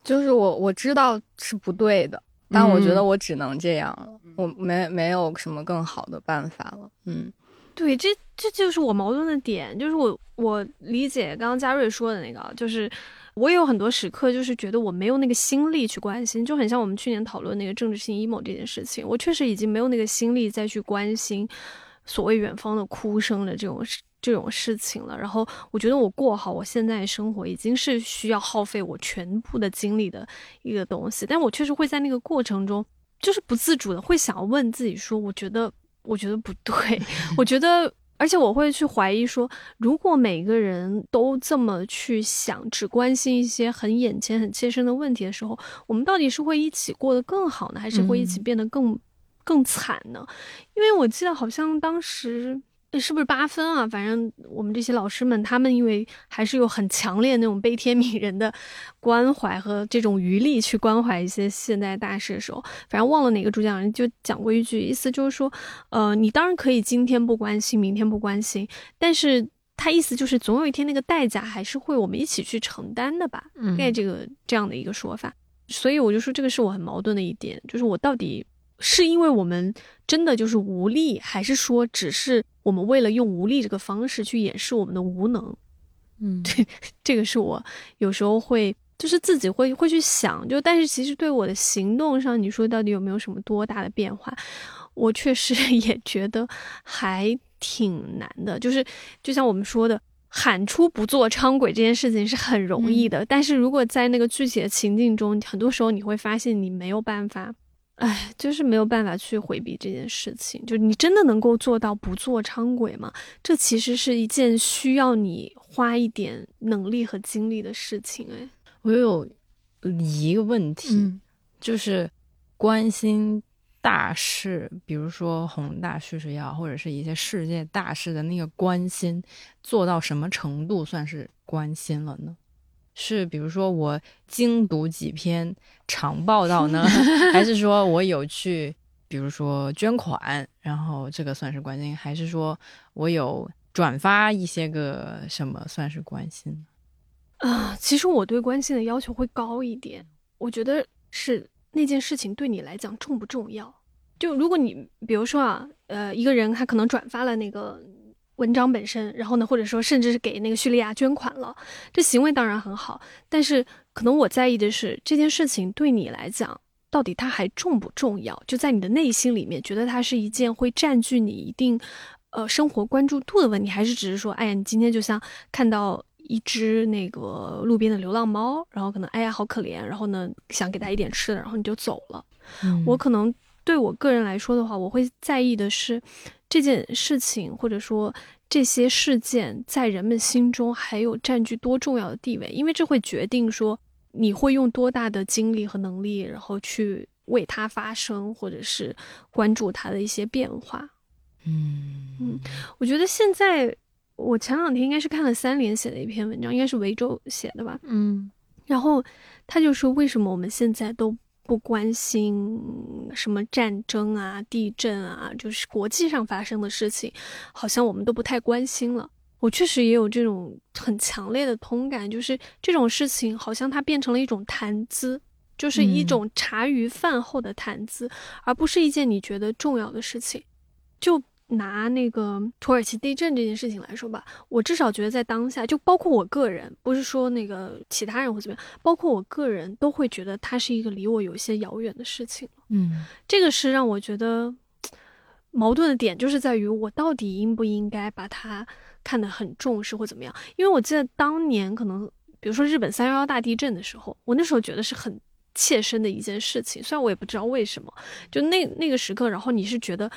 就是我我知道是不对的，但我觉得我只能这样了，我没没有什么更好的办法了。嗯。对，这这就是我矛盾的点，就是我我理解刚刚嘉瑞说的那个，就是我也有很多时刻，就是觉得我没有那个心力去关心，就很像我们去年讨论那个政治性 emo 这件事情，我确实已经没有那个心力再去关心所谓远方的哭声的这种这种事情了。然后我觉得我过好我现在生活，已经是需要耗费我全部的精力的一个东西，但我确实会在那个过程中，就是不自主的会想要问自己说，我觉得。我觉得不对，我觉得，而且我会去怀疑说，如果每个人都这么去想，只关心一些很眼前、很切身的问题的时候，我们到底是会一起过得更好呢，还是会一起变得更更惨呢？因为我记得好像当时。是不是八分啊？反正我们这些老师们，他们因为还是有很强烈那种悲天悯人的关怀和这种余力去关怀一些现代大事的时候，反正忘了哪个主讲人就讲过一句，意思就是说，呃，你当然可以今天不关心，明天不关心，但是他意思就是总有一天那个代价还是会我们一起去承担的吧？大概这个这样的一个说法。所以我就说这个是我很矛盾的一点，就是我到底。是因为我们真的就是无力，还是说只是我们为了用无力这个方式去掩饰我们的无能？嗯，对这个是我有时候会就是自己会会去想，就但是其实对我的行动上，你说到底有没有什么多大的变化？我确实 也觉得还挺难的。就是就像我们说的，喊出不做伥鬼这件事情是很容易的，但是如果在那个具体的情境中，很多时候你会发现你没有办法，哎，就是没有办法去回避这件事情。就你真的能够做到不做伥鬼吗？这其实是一件需要你花一点能力和精力的事情。哎，我有一个问题，嗯就是关心大事，比如说宏大叙事也好，或者是一些世界大事的那个关心，做到什么程度算是关心了呢？是比如说我精读几篇长报道呢，还是说我有去，比如说捐款，然后这个算是关心，还是说我有转发一些个什么算是关心呢？啊，其实我对关心的要求会高一点。我觉得是那件事情对你来讲重不重要。就如果你比如说啊，呃，一个人他可能转发了那个文章本身，然后呢，或者说甚至是给那个叙利亚捐款了，这行为当然很好。但是可能我在意的是这件事情对你来讲，到底它还重不重要？就在你的内心里面，觉得它是一件会占据你一定呃生活关注度的问题，还是只是说，哎呀，你今天就像看到。一只那个路边的流浪猫，然后可能哎呀好可怜，然后呢想给它一点吃的，然后你就走了。嗯我可能对我个人来说的话，我会在意的是这件事情，或者说这些事件在人们心中还有占据多重要的地位，因为这会决定说你会用多大的精力和能力，然后去为它发声，或者是关注它的一些变化。嗯嗯我觉得现在。我前两天应该是看了三联写的一篇文章，应该是维州写的吧。嗯然后他就说，为什么我们现在都不关心什么战争啊、地震啊，就是国际上发生的事情，好像我们都不太关心了。我确实也有这种很强烈的通感，就是这种事情好像它变成了一种谈资，就是一种茶余饭后的谈资，而不是一件你觉得重要的事情。就拿那个土耳其地震这件事情来说吧，我至少觉得在当下，就包括我个人，不是说那个其他人或怎么样，包括我个人都会觉得它是一个离我有一些遥远的事情。嗯这个是让我觉得矛盾的点，就是在于我到底应不应该把它看得很重视或怎么样？因为我记得当年可能，比如说日本三幺幺大地震的时候，我那时候觉得是很切身的一件事情，虽然我也不知道为什么，就那那个时刻，然后你是觉得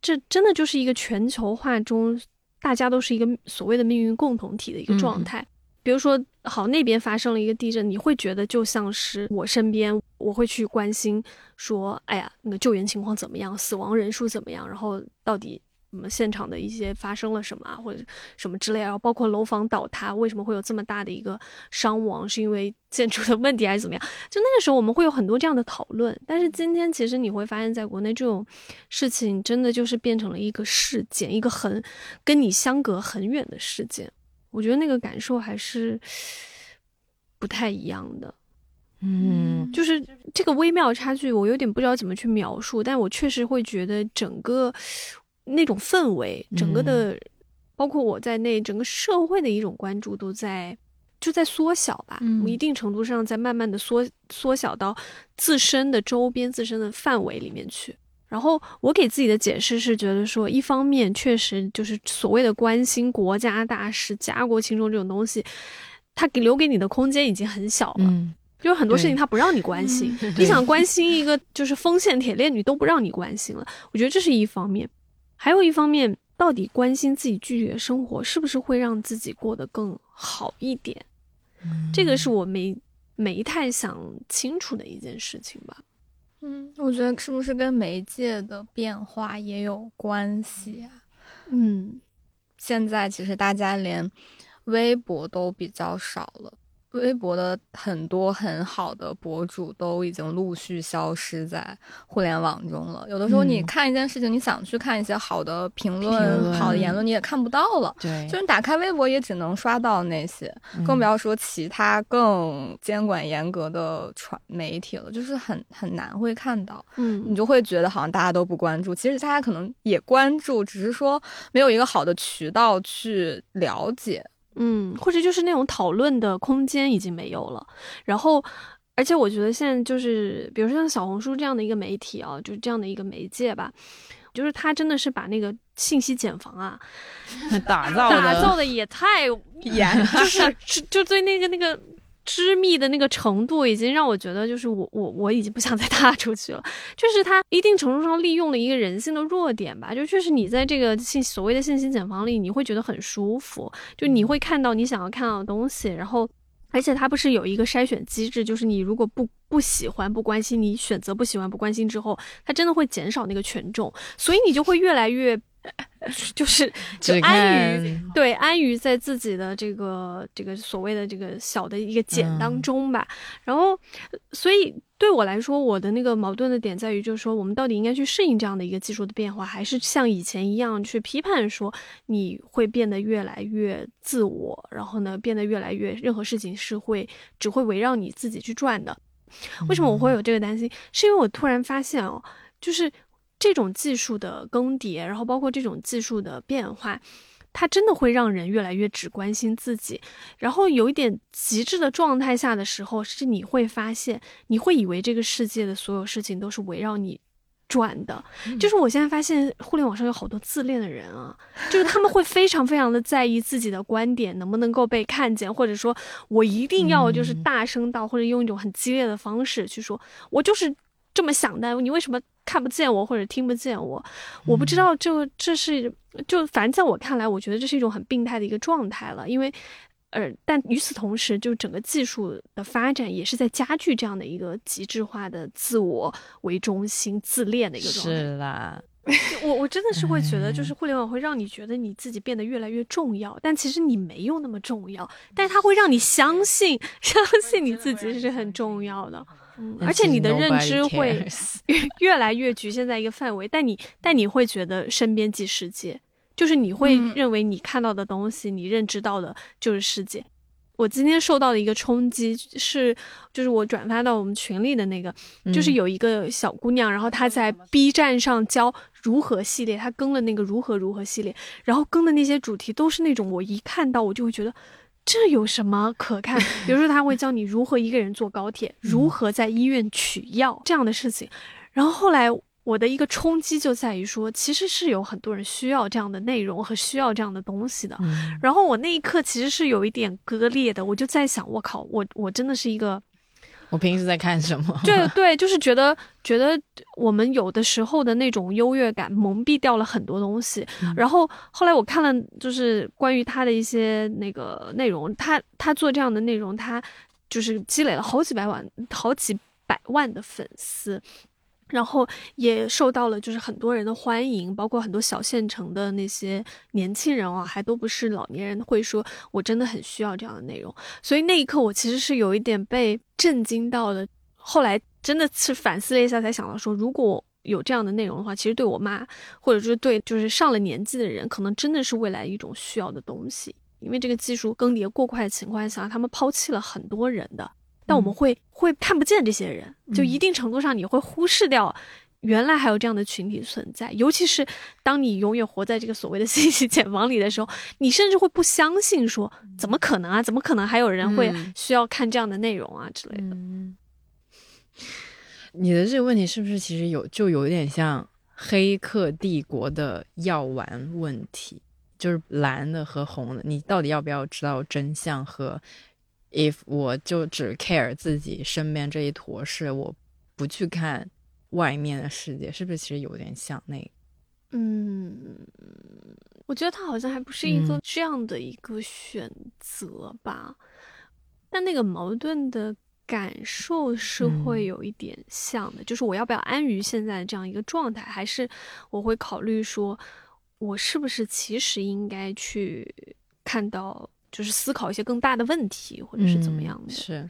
这真的就是一个全球化中大家都是一个所谓的命运共同体的一个状态。比如说，好那边发生了一个地震，你会觉得就像是我身边，我会去关心说，哎呀，那个救援情况怎么样，死亡人数怎么样，然后到底我们现场的一些发生了什么啊，或者什么之类，然后包括楼房倒塌，为什么会有这么大的一个伤亡，是因为 建筑的问题还是怎么样？就那个时候我们会有很多这样的讨论，但是今天其实你会发现在国内这种事情真的就是变成了一个事件，一个很跟你相隔很远的事件。我觉得那个感受还是不太一样的，嗯就是这个微妙差距，我有点不知道怎么去描述，但我确实会觉得整个那种氛围，整个的，包括我在内，整个社会的一种关注都在就在缩小吧，嗯一定程度上在慢慢的缩缩小到自身的周边、自身的范围里面去。然后我给自己的解释是觉得说，一方面确实就是所谓的关心国家大事、家国情重这种东西，它给留给你的空间已经很小了。嗯就是很多事情他不让你关心，你想关心一个就是锋线铁链女都不让你关心了。我觉得这是一方面，还有一方面，到底关心自己具体的生活是不是会让自己过得更好一点？这个是我没没太想清楚的一件事情吧。嗯，我觉得是不是跟媒介的变化也有关系啊？嗯现在其实大家连微博都比较少了，微博的很多很好的博主都已经陆续消失在互联网中了。有的时候你嗯看一件事情，你想去看一些好的评评论、论好的言论，你也看不到了。对，就是你打开微博也只能刷到那些，嗯更不要说其他更监管严格的传媒体了，就是很很难会看到。你嗯就会觉得好像大家都不关注，其实大家可能也关注，只是说没有一个好的渠道去了解。嗯，或者就是那种讨论的空间已经没有了。然后，而且我觉得现在就是，比如说像小红书这样的一个媒体啊，就是这样的一个媒介吧。就是他真的是把那个信息茧房啊打造的打造的也太严就是就就对那个那个织密的那个程度，已经让我觉得就是我我我已经不想再踏出去了。就是他一定程度上利用了一个人性的弱点吧，就确实你在这个信所谓的信息茧房里，你会觉得很舒服，就你会看到你想要看到的东西，然后。而且它不是有一个筛选机制，就是你如果不不喜欢、不关心，你选择不喜欢、不关心之后，它真的会减少那个权重，所以你就会越来越。就是就安于对安于在自己的这个这个所谓的这个小的一个茧当中吧，然后所以对我来说，我的那个矛盾的点在于，就是说我们到底应该去适应这样的一个技术的变化，还是像以前一样去批判说你会变得越来越自我，然后呢变得越来越任何事情是会只会围绕你自己去转的？为什么我会有这个担心？是因为我突然发现哦，就是。这种技术的更迭，然后包括这种技术的变化，它真的会让人越来越只关心自己。然后有一点极致的状态下的时候，是你会发现，你会以为这个世界的所有事情都是围绕你转的。就是我现在发现，互联网上有好多自恋的人啊，就是他们会非常非常的在意自己的观点能不能够被看见，或者说我一定要就是大声到，或者用一种很激烈的方式去说，我就是这么想的。你为什么？看不见我或者听不见我，我不知道就这是就反正在我看来，我觉得这是一种很病态的一个状态了。因为，呃，但与此同时，就整个技术的发展也是在加剧这样的一个极致化的自我为中心、自恋的一个状态。是啦，我我真的是会觉得，就是互联网会让你觉得你自己变得越来越重要，但其实你没有那么重要，但是它会让你相信，相信你自己是很重要的。而且你的认知会越越来越局限在一个范围，但你但你会觉得身边即世界，就是你会认为你看到的东西，你认知到的就是世界。我今天受到的一个冲击是，就是我转发到我们群里的那个，就是有一个小姑娘，然后她在 B 站上教如何系列，她更了那个如何如何系列，然后更的那些主题都是那种我一看到我就会觉得。这有什么可看？比如说，他会教你如何一个人坐高铁，如何在医院取药这样的事情。然后后来我的一个冲击就在于说，其实是有很多人需要这样的内容和需要这样的东西的。然后我那一刻其实是有一点割裂的，我就在想，我靠，我我真的是一个。我平时在看什么？对对，就是觉得觉得我们有的时候的那种优越感蒙蔽掉了很多东西。然后后来我看了，就是关于他的一些那个内容，他他做这样的内容，他就是积累了好几百万、好几百万的粉丝。然后也受到了就是很多人的欢迎，包括很多小县城的那些年轻人啊，还都不是老年人，会说我真的很需要这样的内容。所以那一刻我其实是有一点被震惊到的。后来真的是反思了一下，才想到说，如果有这样的内容的话，其实对我妈，或者是对就是上了年纪的人，可能真的是未来一种需要的东西。因为这个技术更迭过快的情况下，他们抛弃了很多人的。但我们会会看不见这些人，就一定程度上你会忽视掉，原来还有这样的群体存在。尤其是当你永远活在这个所谓的信息茧房里的时候，你甚至会不相信，说怎么可能啊？怎么可能还有人会需要看这样的内容啊之类的？你的这个问题是不是其实有就有点像《黑客帝国》的药丸问题，就是蓝的和红的，你到底要不要知道真相和？if 我就只 care 自己身边这一坨事，我不去看外面的世界，是不是其实有点像那？嗯，我觉得他好像还不是一个这样的一个选择吧。但那个矛盾的感受是会有一点像的，就是我要不要安于现在的这样一个状态，还是我会考虑说，我是不是其实应该去看到。就是思考一些更大的问题，或者是怎么样的？是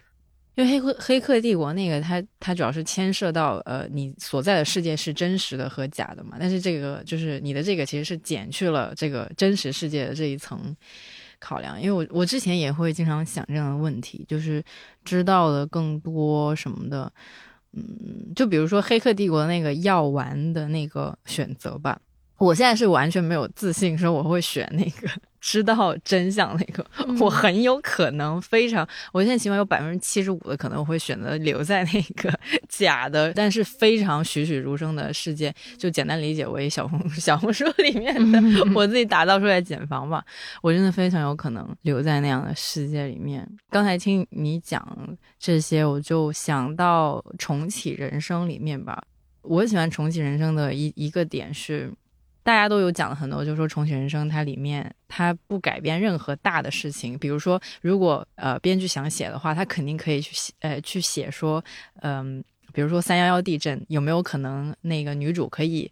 因为黑客黑客帝国那个，它它主要是牵涉到呃，你所在的世界是真实的和假的嘛。但是这个就是你的这个其实是减去了这个真实世界的这一层考量。因为我我之前也会经常想这样的问题，就是知道的更多什么的，嗯，就比如说黑客帝国那个药丸的那个选择吧。我现在是完全没有自信说我会选那个知道真相那个，我很有可能非常，我现在起码有百分之七十五的可能我会选择留在那个 假的，但是非常栩栩如生的世界，就简单理解为小红 小红书里面的 我自己打造出来简房吧。我真的非常有可能留在那样的世界里面。刚才听你讲这些，我就想到重启人生里面吧。我喜欢重启人生的一一个点是，大家都有讲了很多，就是说重启人生它里面它不改变任何大的事情。比如说，如果呃编剧想写的话，他肯定可以去写呃去写说，嗯，比如说三幺幺地震有没有可能那个女主可以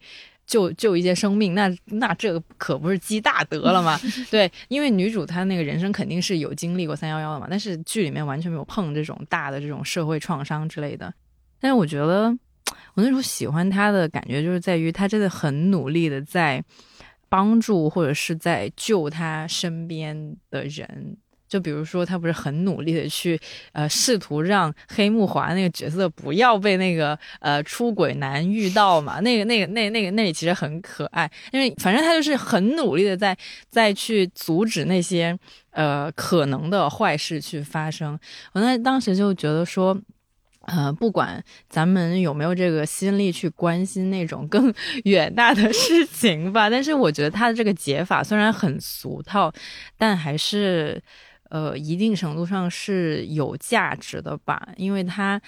救救一些生命？那那这个可不是积大德了吗？对，因为女主她那个人生肯定是有经历过三幺幺的嘛，但是剧里面完全没有碰这种大的这种社会创伤之类的。但是我觉得。我那时候喜欢他的感觉，就是在于他真的很努力的在帮助或者是在救他身边的人。就比如说，他不是很努力的去呃试图让黑木华那个角色不要被那个呃出轨男遇到嘛？那个那个那那个那里其实很可爱，因为反正他就是很努力的在在去阻止那些呃可能的坏事去发生。我那当时就觉得说。呃，不管咱们有没有这个心力去关心那种更 远大的事情吧，但是我觉得他的这个解法虽然很俗套，但还是呃一定程度上是有价值的吧。因为他，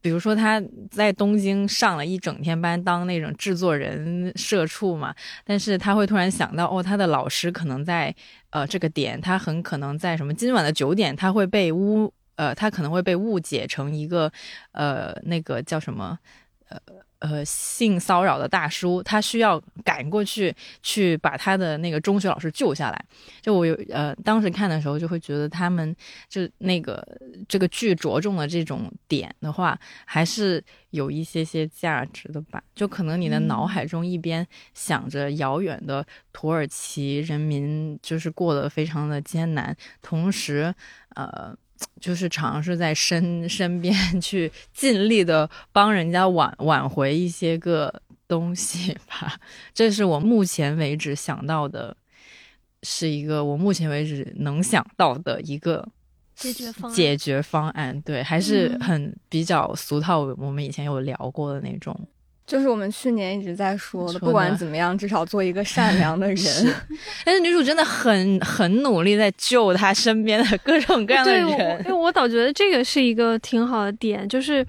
比如说他在东京上了一整天班当那种制作人社畜嘛，但是他会突然想到，哦，他的老师可能在呃这个点，他很可能在什么今晚的九点，他会被污。呃，他可能会被误解成一个，呃，那个叫什么，呃呃，性骚扰的大叔，他需要赶过去去把他的那个中学老师救下来。就我有呃，当时看的时候就会觉得他们就那个这个剧着重的这种点的话，还是有一些些价值的吧。就可能你的脑海中一边想着遥远的土耳其人民就是过得非常的艰难，同时呃。就是尝试在身 身边 去尽力的帮人家挽挽回一些个 东西吧，这是我目前为止想到的，是一个我目前为止能想到的一个解决方解决方案。对，还是很比较俗套，我们以前有聊过的那种。就是我们去年一直在说的，不管怎么样，至少做一个善良的人。但是女主真的很很努力在救她身边的各种各样的人。因为我倒觉得这个是一个挺好的点，就是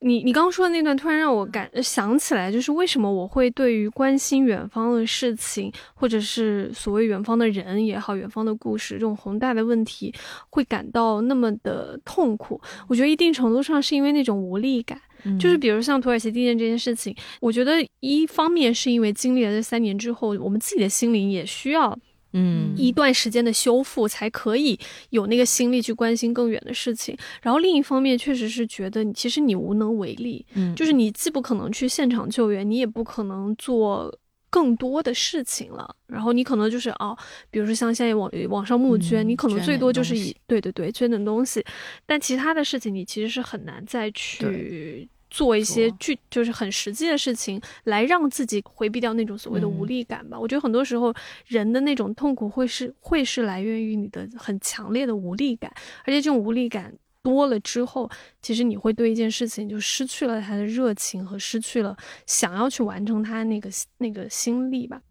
你你刚刚说的那段，突然让我感想起来，就是为什么我会对于关心远方的事情，或者是所谓远方的人也好，远方的故事这种宏大的问题，会感到那么的痛苦。我觉得一定程度上是因为那种无力感。就是比如像土耳其地震这件事情，我觉得一方面是因为经历了这三年之后，我们自己的心灵也需要，嗯，一段时间的修复，才可以有那个心力去关心更远的事情。然后另一方面，确实是觉得其实你无能为力，嗯，就是你既不可能去现场救援，你也不可能做更多的事情了。然后你可能就是哦，比如说像现在网网上募捐，你可能最多就是以对对对捐点东西，但其他的事情你其实是很难再去。做一些具就是很实际的事情，来让自己回避掉那种所谓的无力感吧。我觉得很多时候人的那种痛苦会是会是来源于你的很强烈的无力感，而且这种无力感多了之后，其实你会对一件事情就失去了他的热情和失去了想要去完成他那个那个心力吧。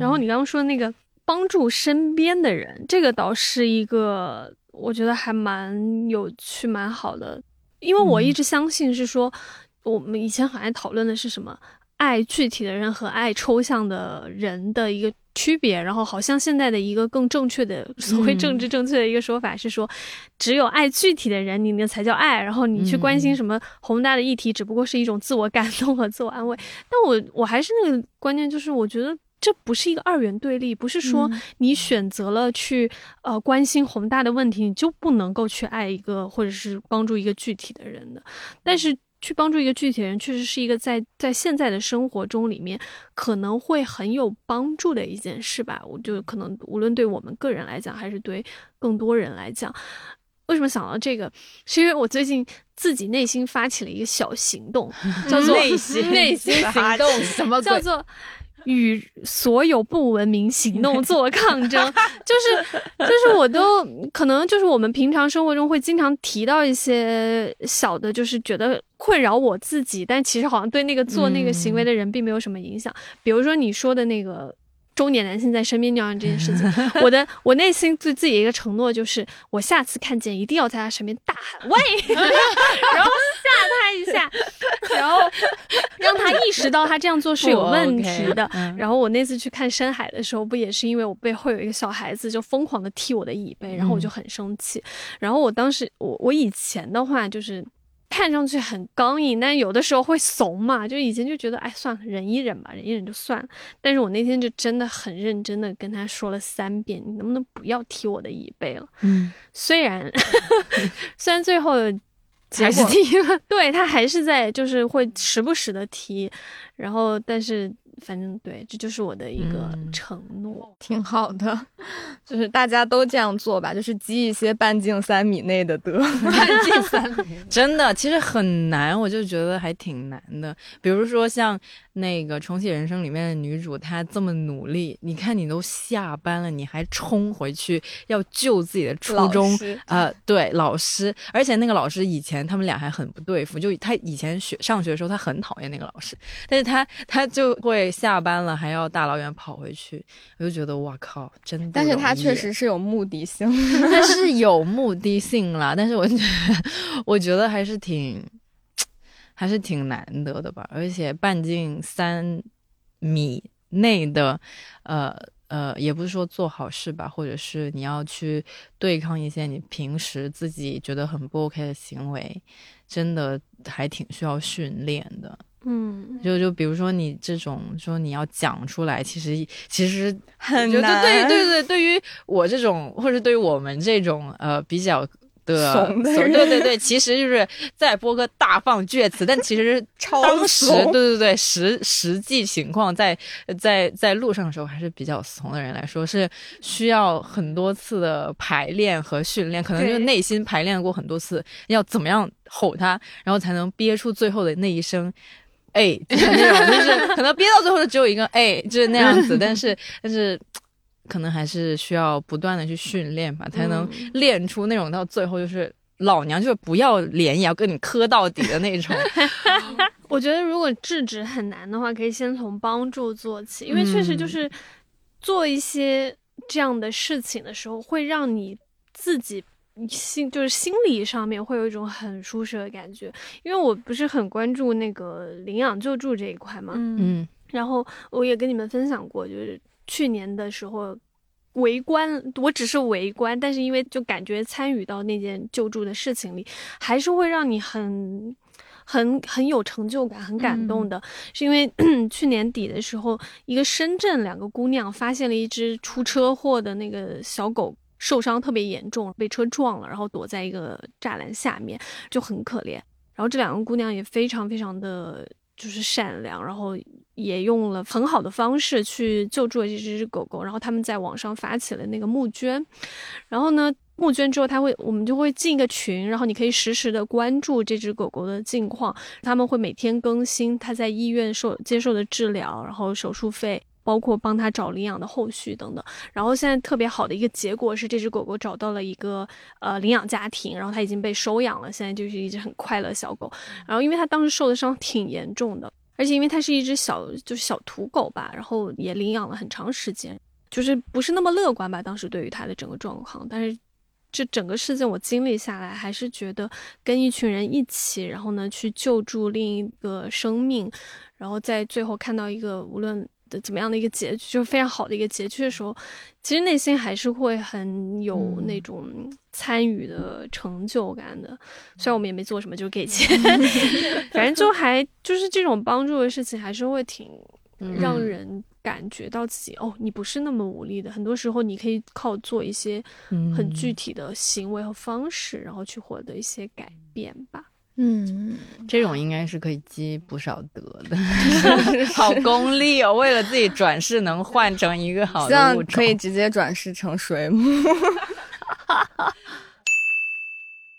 然后你刚刚说的那个帮助身边的人，这个倒是一个我觉得还蛮有趣、蛮好的。因为我一直相信是说，我们以前很爱讨论的是什么爱具体的人和爱抽象的人的一个区别，然后好像现在的一个更正确的所谓政治正确的一个说法是说，只有爱具体的人，你那才叫爱，然后你去关心什么宏大的议题，只不过是一种自我感动和自我安慰。但我我还是那个观念，就是我觉得。这不是一个二元对立，不是说你选择了去呃关心宏大的问题，你就不能够去爱一个或者是帮助一个具体的人的。但是去帮助一个具体的人，确实是一个在在现在的生活中里面可能会很有帮助的一件事吧。我就可能无论对我们个人来讲，还是对更多人来讲，为什么想到这个？是因为我最近自己内心发起了一个小行动，叫做内心内心行动，什么叫做？与所有不文明行动做抗争，就是就是我都可能就是我们平常生活中会经常提到一些小的，就是觉得困扰我自己，但其实好像对那个做那个行为的人并没有什么影响。比如说你说的那个。中年男性在身边尿尿这件事情，我的我内心对自己一个承诺就是，我下次看见一定要在他身边大喊喂，然后吓他一下，然后让他意识到他这样做是有问题的。然后我那次去看深海的时候，不也是因为我背后有一个小孩子就疯狂的踢我的椅背，然后我就很生气。然后我当时我我以前的话就是。看上去很刚硬，但有的时候会怂嘛。就以前就觉得，哎，算了，忍一忍吧，忍一忍就算了。但是我那天就真的很认真的跟他说了三遍，你能不能不要踢我的椅背了？嗯，虽然 虽然最后还是踢了，对他还是在，就是会时不时的踢，然后但是。反正对，这就是我的一个承诺，挺好的，就是大家都这样做吧，就是积一些半径三米内的德。半径三米，真的，其实很难，我就觉得还挺难的。比如说像。那个重启人生里面的女主，她这么努力，你看你都下班了，你还冲回去要救自己的初中，呃，对，老师，而且那个老师以前他们俩还很不对付，就他以前学上学的时候，他很讨厌那个老师，但是他他就会下班了还要大老远跑回去，我就觉得哇靠，真的，但是他确实是有目的性，他是 有目的性啦，但是我觉得我觉得还是挺。还是挺难得的吧，而且半径三米内的，呃呃，也不是说做好事吧，或者是你要去对抗一些你平时自己觉得很不 OK 的行为，真的还挺需要训练的。嗯，就就比如说你这种说你要讲出来，其实其实很难。对对对，对于我这种，或者对于我们这种呃比较。的，对对对，其实就是在播个大放厥词，但其实 当时，对对对，实实际情况在在在路上的时候还是比较怂的人来说，是需要很多次的排练和训练，可能就内心排练过很多次，要怎么样吼他，然后才能憋出最后的那一声，哎，就是那种，就是可能憋到最后就只有一个哎，就是那样子，但 是但是。可能还是需要不断的去训练吧，才能练出那种到最后就是老娘就是不要脸也要跟你磕到底的那种。我觉得如果制止很难的话，可以先从帮助做起，因为确实就是做一些这样的事情的时候，会让你自己心就是心理上面会有一种很舒适的感觉。因为我不是很关注那个领养救助这一块嘛，嗯，然后我也跟你们分享过，就是。去年的时候，围观我只是围观，但是因为就感觉参与到那件救助的事情里，还是会让你很、很、很有成就感、很感动的。是因为 去年底的时候，一个深圳两个姑娘发现了一只出车祸的那个小狗，受伤特别严重，被车撞了，然后躲在一个栅栏下面，就很可怜。然后这两个姑娘也非常非常的就是善良，然后。也用了很好的方式去救助了这只狗狗，然后他们在网上发起了那个募捐，然后呢，募捐之后他会，我们就会进一个群，然后你可以实时的关注这只狗狗的近况，他们会每天更新它在医院受接受的治疗，然后手术费，包括帮他找领养的后续等等。然后现在特别好的一个结果是，这只狗狗找到了一个呃领养家庭，然后它已经被收养了，现在就是一只很快乐小狗。然后因为它当时受的伤挺严重的。而且因为它是一只小，就是小土狗吧，然后也领养了很长时间，就是不是那么乐观吧。当时对于它的整个状况，但是这整个事件我经历下来，还是觉得跟一群人一起，然后呢去救助另一个生命，然后在最后看到一个无论。怎么样的一个结局，就是非常好的一个结局的时候，其实内心还是会很有那种参与的成就感的。虽然我们也没做什么，就是给钱，反正就还就是这种帮助的事情，还是会挺让人感觉到自己哦，你不是那么无力的。很多时候，你可以靠做一些很具体的行为和方式，然后去获得一些改变吧。嗯，这种应该是可以积不少德的，好功利哦！为了自己转世能换成一个好的物种，可以直接转世成水母。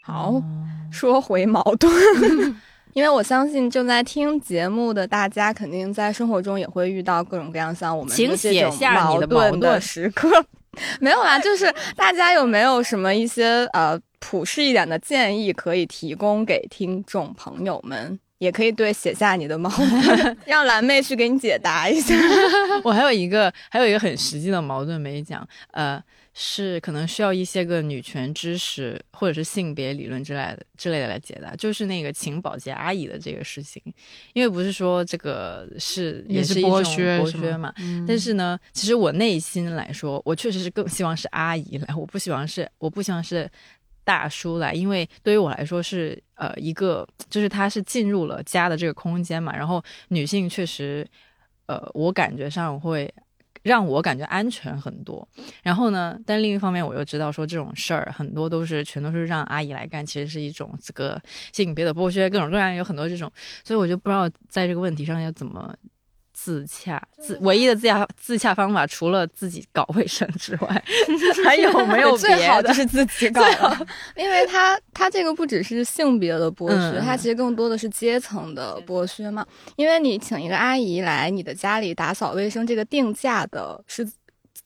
好，说回矛盾，因为我相信正在听节目的大家，肯定在生活中也会遇到各种各样像我们这种写下你矛的矛盾的时刻。没有啦，就是大家有没有什么一些呃普适一点的建议可以提供给听众朋友们？也可以对写下你的矛盾，让蓝妹去给你解答一下。我还有一个，还有一个很实际的矛盾没讲，呃，是可能需要一些个女权知识或者是性别理论之类的之类的来解答，就是那个请保洁阿姨的这个事情，因为不是说这个是也是是一种剥削剥削嘛，嗯但是呢，其实我内心来说，我确实是更希望是阿姨来，我不希望是我不希望是大叔来，因为对于我来说是呃一个，就是他是进入了家的这个空间嘛，然后女性确实，呃，我感觉上会。让我感觉安全很多，然后呢，但另一方面我又知道说这种事儿很多都是全都是让阿姨来干，其实是一种这个性别的剥削，各种各样有很多这种，所以我就不知道在这个问题上要怎么自洽，自唯一的自洽自洽方法，除了自己搞卫生之外，还有没有 最别的？好就是自己搞了，因为它它这个不只是性别的剥削，嗯它其实更多的是阶层的剥削嘛。因为你请一个阿姨来你的家里打扫卫生，这个定价的是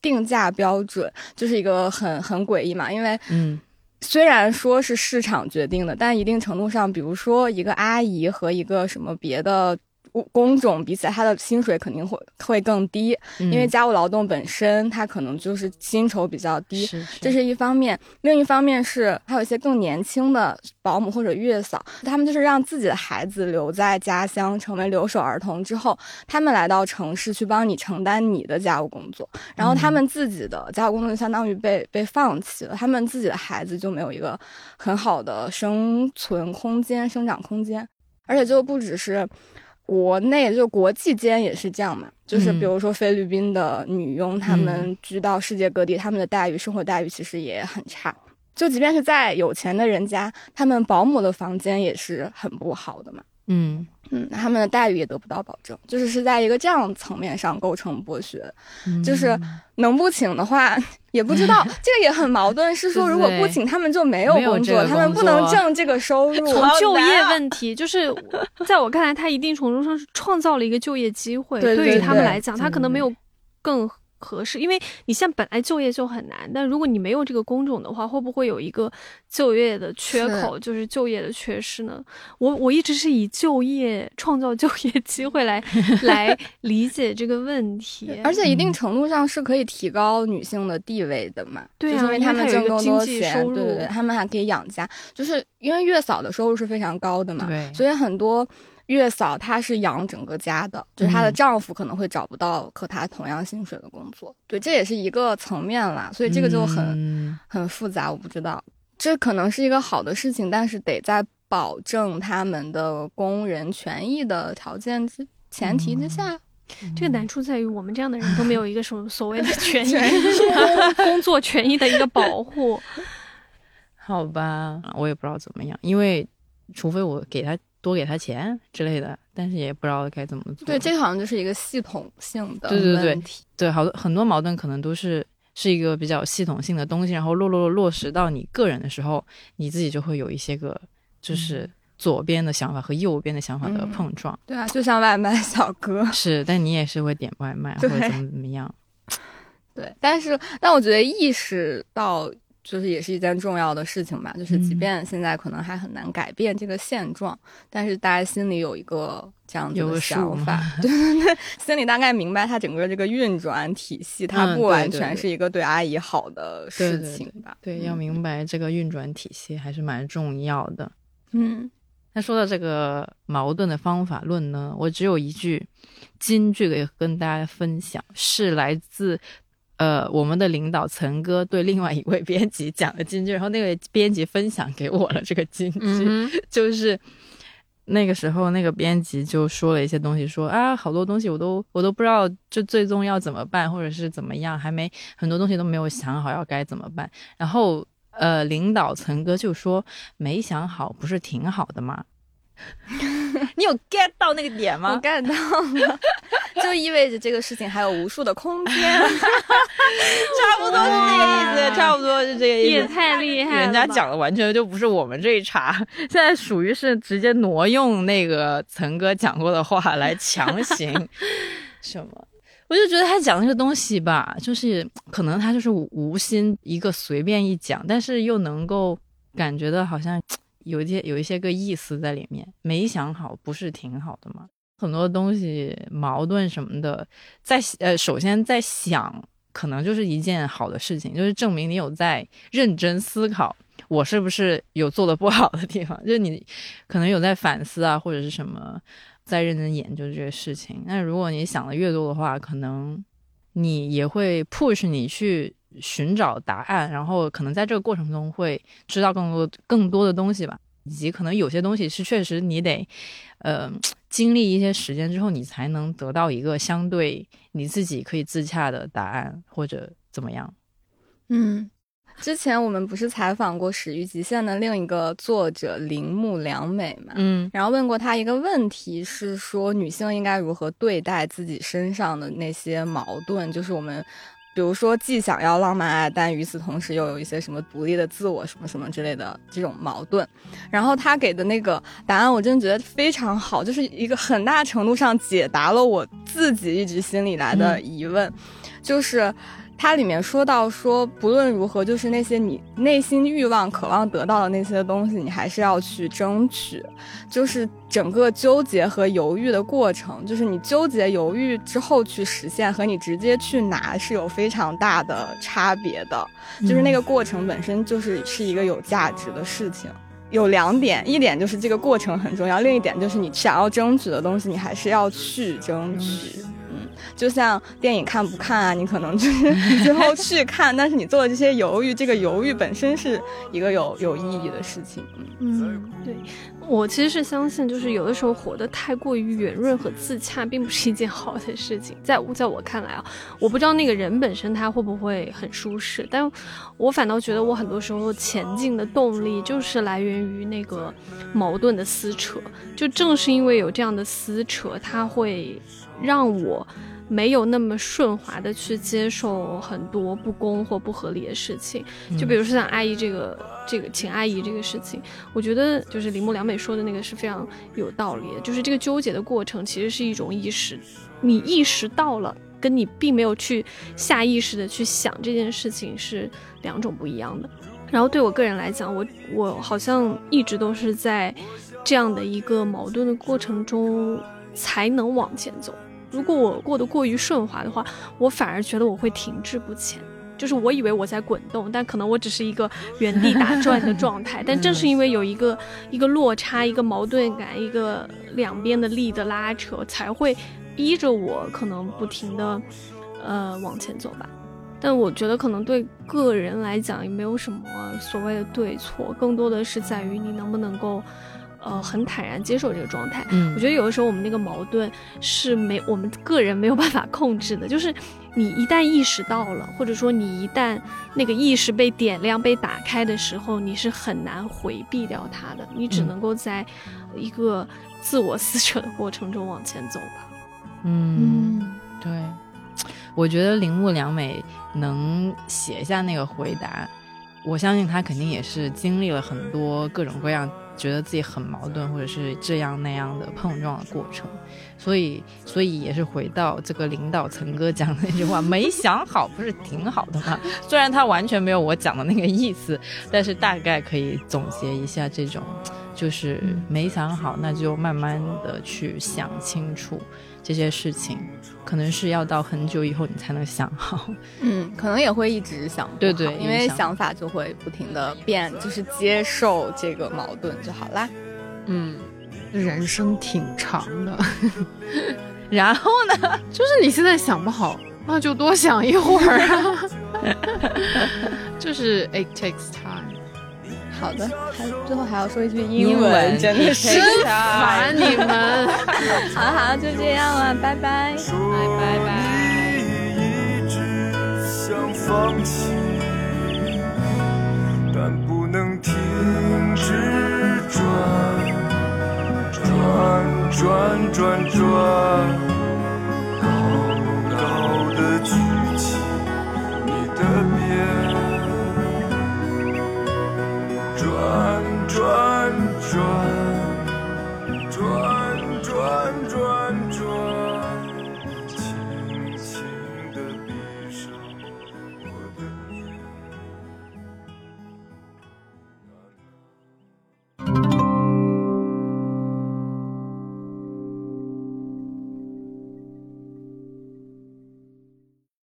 定价标准，就是一个很很诡异嘛。因为嗯虽然说是市场决定的，但一定程度上，比如说一个阿姨和一个什么别的。工种比起来，他的薪水肯定会会更低，嗯因为家务劳动本身它可能就是薪酬比较低，是这是一方面，另一方面是还有一些更年轻的保姆或者月嫂，他们就是让自己的孩子留在家乡，成为留守儿童之后，他们来到城市去帮你承担你的家务工作，然后他们自己的家务工作就相当于被被放弃了，他们自己的孩子就没有一个很好的生存空间、生长空间，而且就不只是。国内就国际间也是这样嘛，就是比如说菲律宾的女佣，她们居到世界各地，她们的待遇、生活待遇其实也很差。就即便是在有钱的人家，他们保姆的房间也是很不好的嘛。嗯嗯，他们的待遇也得不到保证，就是是在一个这样层面上构成剥削。就是能不请的话，也不知道 这个也很矛盾。是说如果不请，他们就没有工作，他们不能挣这个收入。从就业啊问题，就是在我看来，他一定程度上是创造了一个就业机会。对对于他们来讲，他可能没有更合适，因为你像本来就业就很难，但如果你没有这个工种的话，会不会有一个就业的缺口，就是就业的缺失呢？我我一直是以就业 创造就业机会来来理解这个问题，而且一定程度上是可以提高女性的地位的嘛，对啊就是因为他们挣更多因为它有一个经济钱，收入对对对，他们还可以养家，就是因为月嫂的收入是非常高的嘛，对所以很多月嫂她是养整个家的，就是她的嗯。丈夫可能会找不到和她同样薪水的工作，对，这也是一个层面啦，所以这个就很、嗯。很复杂，我不知道，这可能是一个好的事情，但是得在保证他们的工人权益的条件之前提之下。这个难处在于我们这样的人都没有一个什么所谓的 权益工工作权益的一个保护。好吧，我也不知道怎么样，因为除非我给他多给他钱之类的，但是也不知道该怎么做。对，这个好像就是一个系统性的对对对问题。对，好多很多矛盾可能都是是一个比较系统性的东西，然后落落落实到你个人的时候，你自己就会有一些个就是左边的想法和右边的想法的嗯碰撞。对啊，就像外卖小哥，是，但你也是会点外卖或者怎么怎么样。对，但是但我觉得意识到就是也是一件重要的事情吧，就是即嗯。便现在可能还很难改变这个现状，但是大家心里有一个这样子的想法，对 对对，心里大概明白它整个这个运转体系，它嗯不完全是一个对阿姨好的事对对情吧？对，要。明白这个运转体系还是蛮重要的。嗯。那说到这个矛盾的方法论呢，我只有一句金句可以跟大家分享，是来自呃我们的领导岑哥对另外一位编辑讲了金句，然后那位编辑分享给我了这个金句，嗯 就是那个时候那个编辑就说了一些东西说，啊好多东西我都我都不知道就最终要怎么办，或者是怎么样，还没很多东西都没有想好要该怎么办，然后。呃，领导岑哥就说没想好，不是挺好的吗？你有 get 到那个点我吗？get 到了，就意味着这个事情还有无数的空间。差不多是这个意思，差不多是这个意思也。太厉害了！人家讲的完全就不是我们这一茬，现在属于是直接挪用那个岑哥讲过的话来强行 什么。我就觉得他讲那个东西吧，就是可能他就是无心一个随便一讲，但是又能够感觉到好像有一些有一些个意思在里面。没想好不是挺好的吗？很多东西矛盾什么的，在呃，首先在想，可能就是一件好的事情，就是证明你有在认真思考，我是不是有做的不好的地方，就是你可能有在反思啊，或者是什么，在认真研究这个事情。那如果你想的越多的话，可能你也会 push 你去寻找答案，然后可能在这个过程中会知道更多更多的东西吧。以及可能有些东西是确实你得，呃，经历一些时间之后，你才能得到一个相对你自己可以自洽的答案，或者怎么样。嗯，之前我们不是采访过《始于极限》的另一个作者铃木良美嘛？嗯然后问过她一个问题，是说女性应该如何对待自己身上的那些矛盾，就是我们。比如说，既想要浪漫爱，但与此同时又有一些什么独立的自我什么什么之类的这种矛盾。然后他给的那个答案，我真的觉得非常好，就是一个很大程度上解答了我自己一直心里来的疑问，就是。它里面说到说，不论如何，就是那些你内心欲望、渴望得到的那些东西，你还是要去争取。就是整个纠结和犹豫的过程，就是你纠结犹豫之后去实现，和你直接去拿是有非常大的差别的。就是那个过程本身就是是一个有价值的事情。有两点，一点就是这个过程很重要，另一点就是你想要争取的东西，你还是要去争取。就像电影看不看啊，你可能就是最后去看，但是你做的这些犹豫，这个犹豫本身是一个有有意义的事情。嗯，对，我其实是相信，就是有的时候活得太过于圆润和自洽，并不是一件好的事情。在在我看来啊，我不知道那个人本身他会不会很舒适，但我反倒觉得我很多时候前进的动力就是来源于那个矛盾的撕扯。就正是因为有这样的撕扯，它会让我。没有那么顺滑的去接受很多不公或不合理的事情，就比如说像阿姨这个这个请阿姨这个事情，我觉得就是铃木良美说的那个是非常有道理的，就是这个纠结的过程其实是一种意识，你意识到了，跟你并没有去下意识的去想这件事情是两种不一样的。然后对我个人来讲，我我好像一直都是在这样的一个矛盾的过程中才能往前走。如果我过得过于顺滑的话，我反而觉得我会停滞不前。就是我以为我在滚动，但可能我只是一个原地打转的状态。但正是因为有一个一个落差、一个矛盾感、一个两边的力的拉扯，才会逼着我可能不停的呃往前走吧。但我觉得可能对个人来讲也没有什么所谓的对错，更多的是在于你能不能够。呃，很坦然接受这个状态。嗯我觉得有的时候我们那个矛盾是没我们个人没有办法控制的，就是你一旦意识到了，或者说你一旦那个意识被点亮、被打开的时候，你是很难回避掉它的，你只嗯能够在一个自我撕扯的过程中往前走吧。嗯，对，我觉得铃木良美能写下那个回答，我相信她肯定也是经历了很多各种各样。觉得自己很矛盾，或者是这样那样的碰撞的过程，所以，所以也是回到这个领导层哥讲的那句话：“没想好不是挺好的吗？” 虽然他完全没有我讲的那个意思，但是大概可以总结一下这种，就是没想好，那就慢慢的去想清楚这些事情，可能是要到很久以后你才能想好。嗯，可能也会一直想，对对，因为想法就会不停的变，就是接受这个矛盾就好啦。嗯，人生挺长的，然后呢，就是你现在想不好，那就多想一会儿啊。就是 it takes time。好的，还最后还要说一句英英文，真的是烦你们。好好，就这样了，拜拜，拜拜拜。一直想放弃，但不能停止转转转转，高高的举起你的鞭，转转，转转转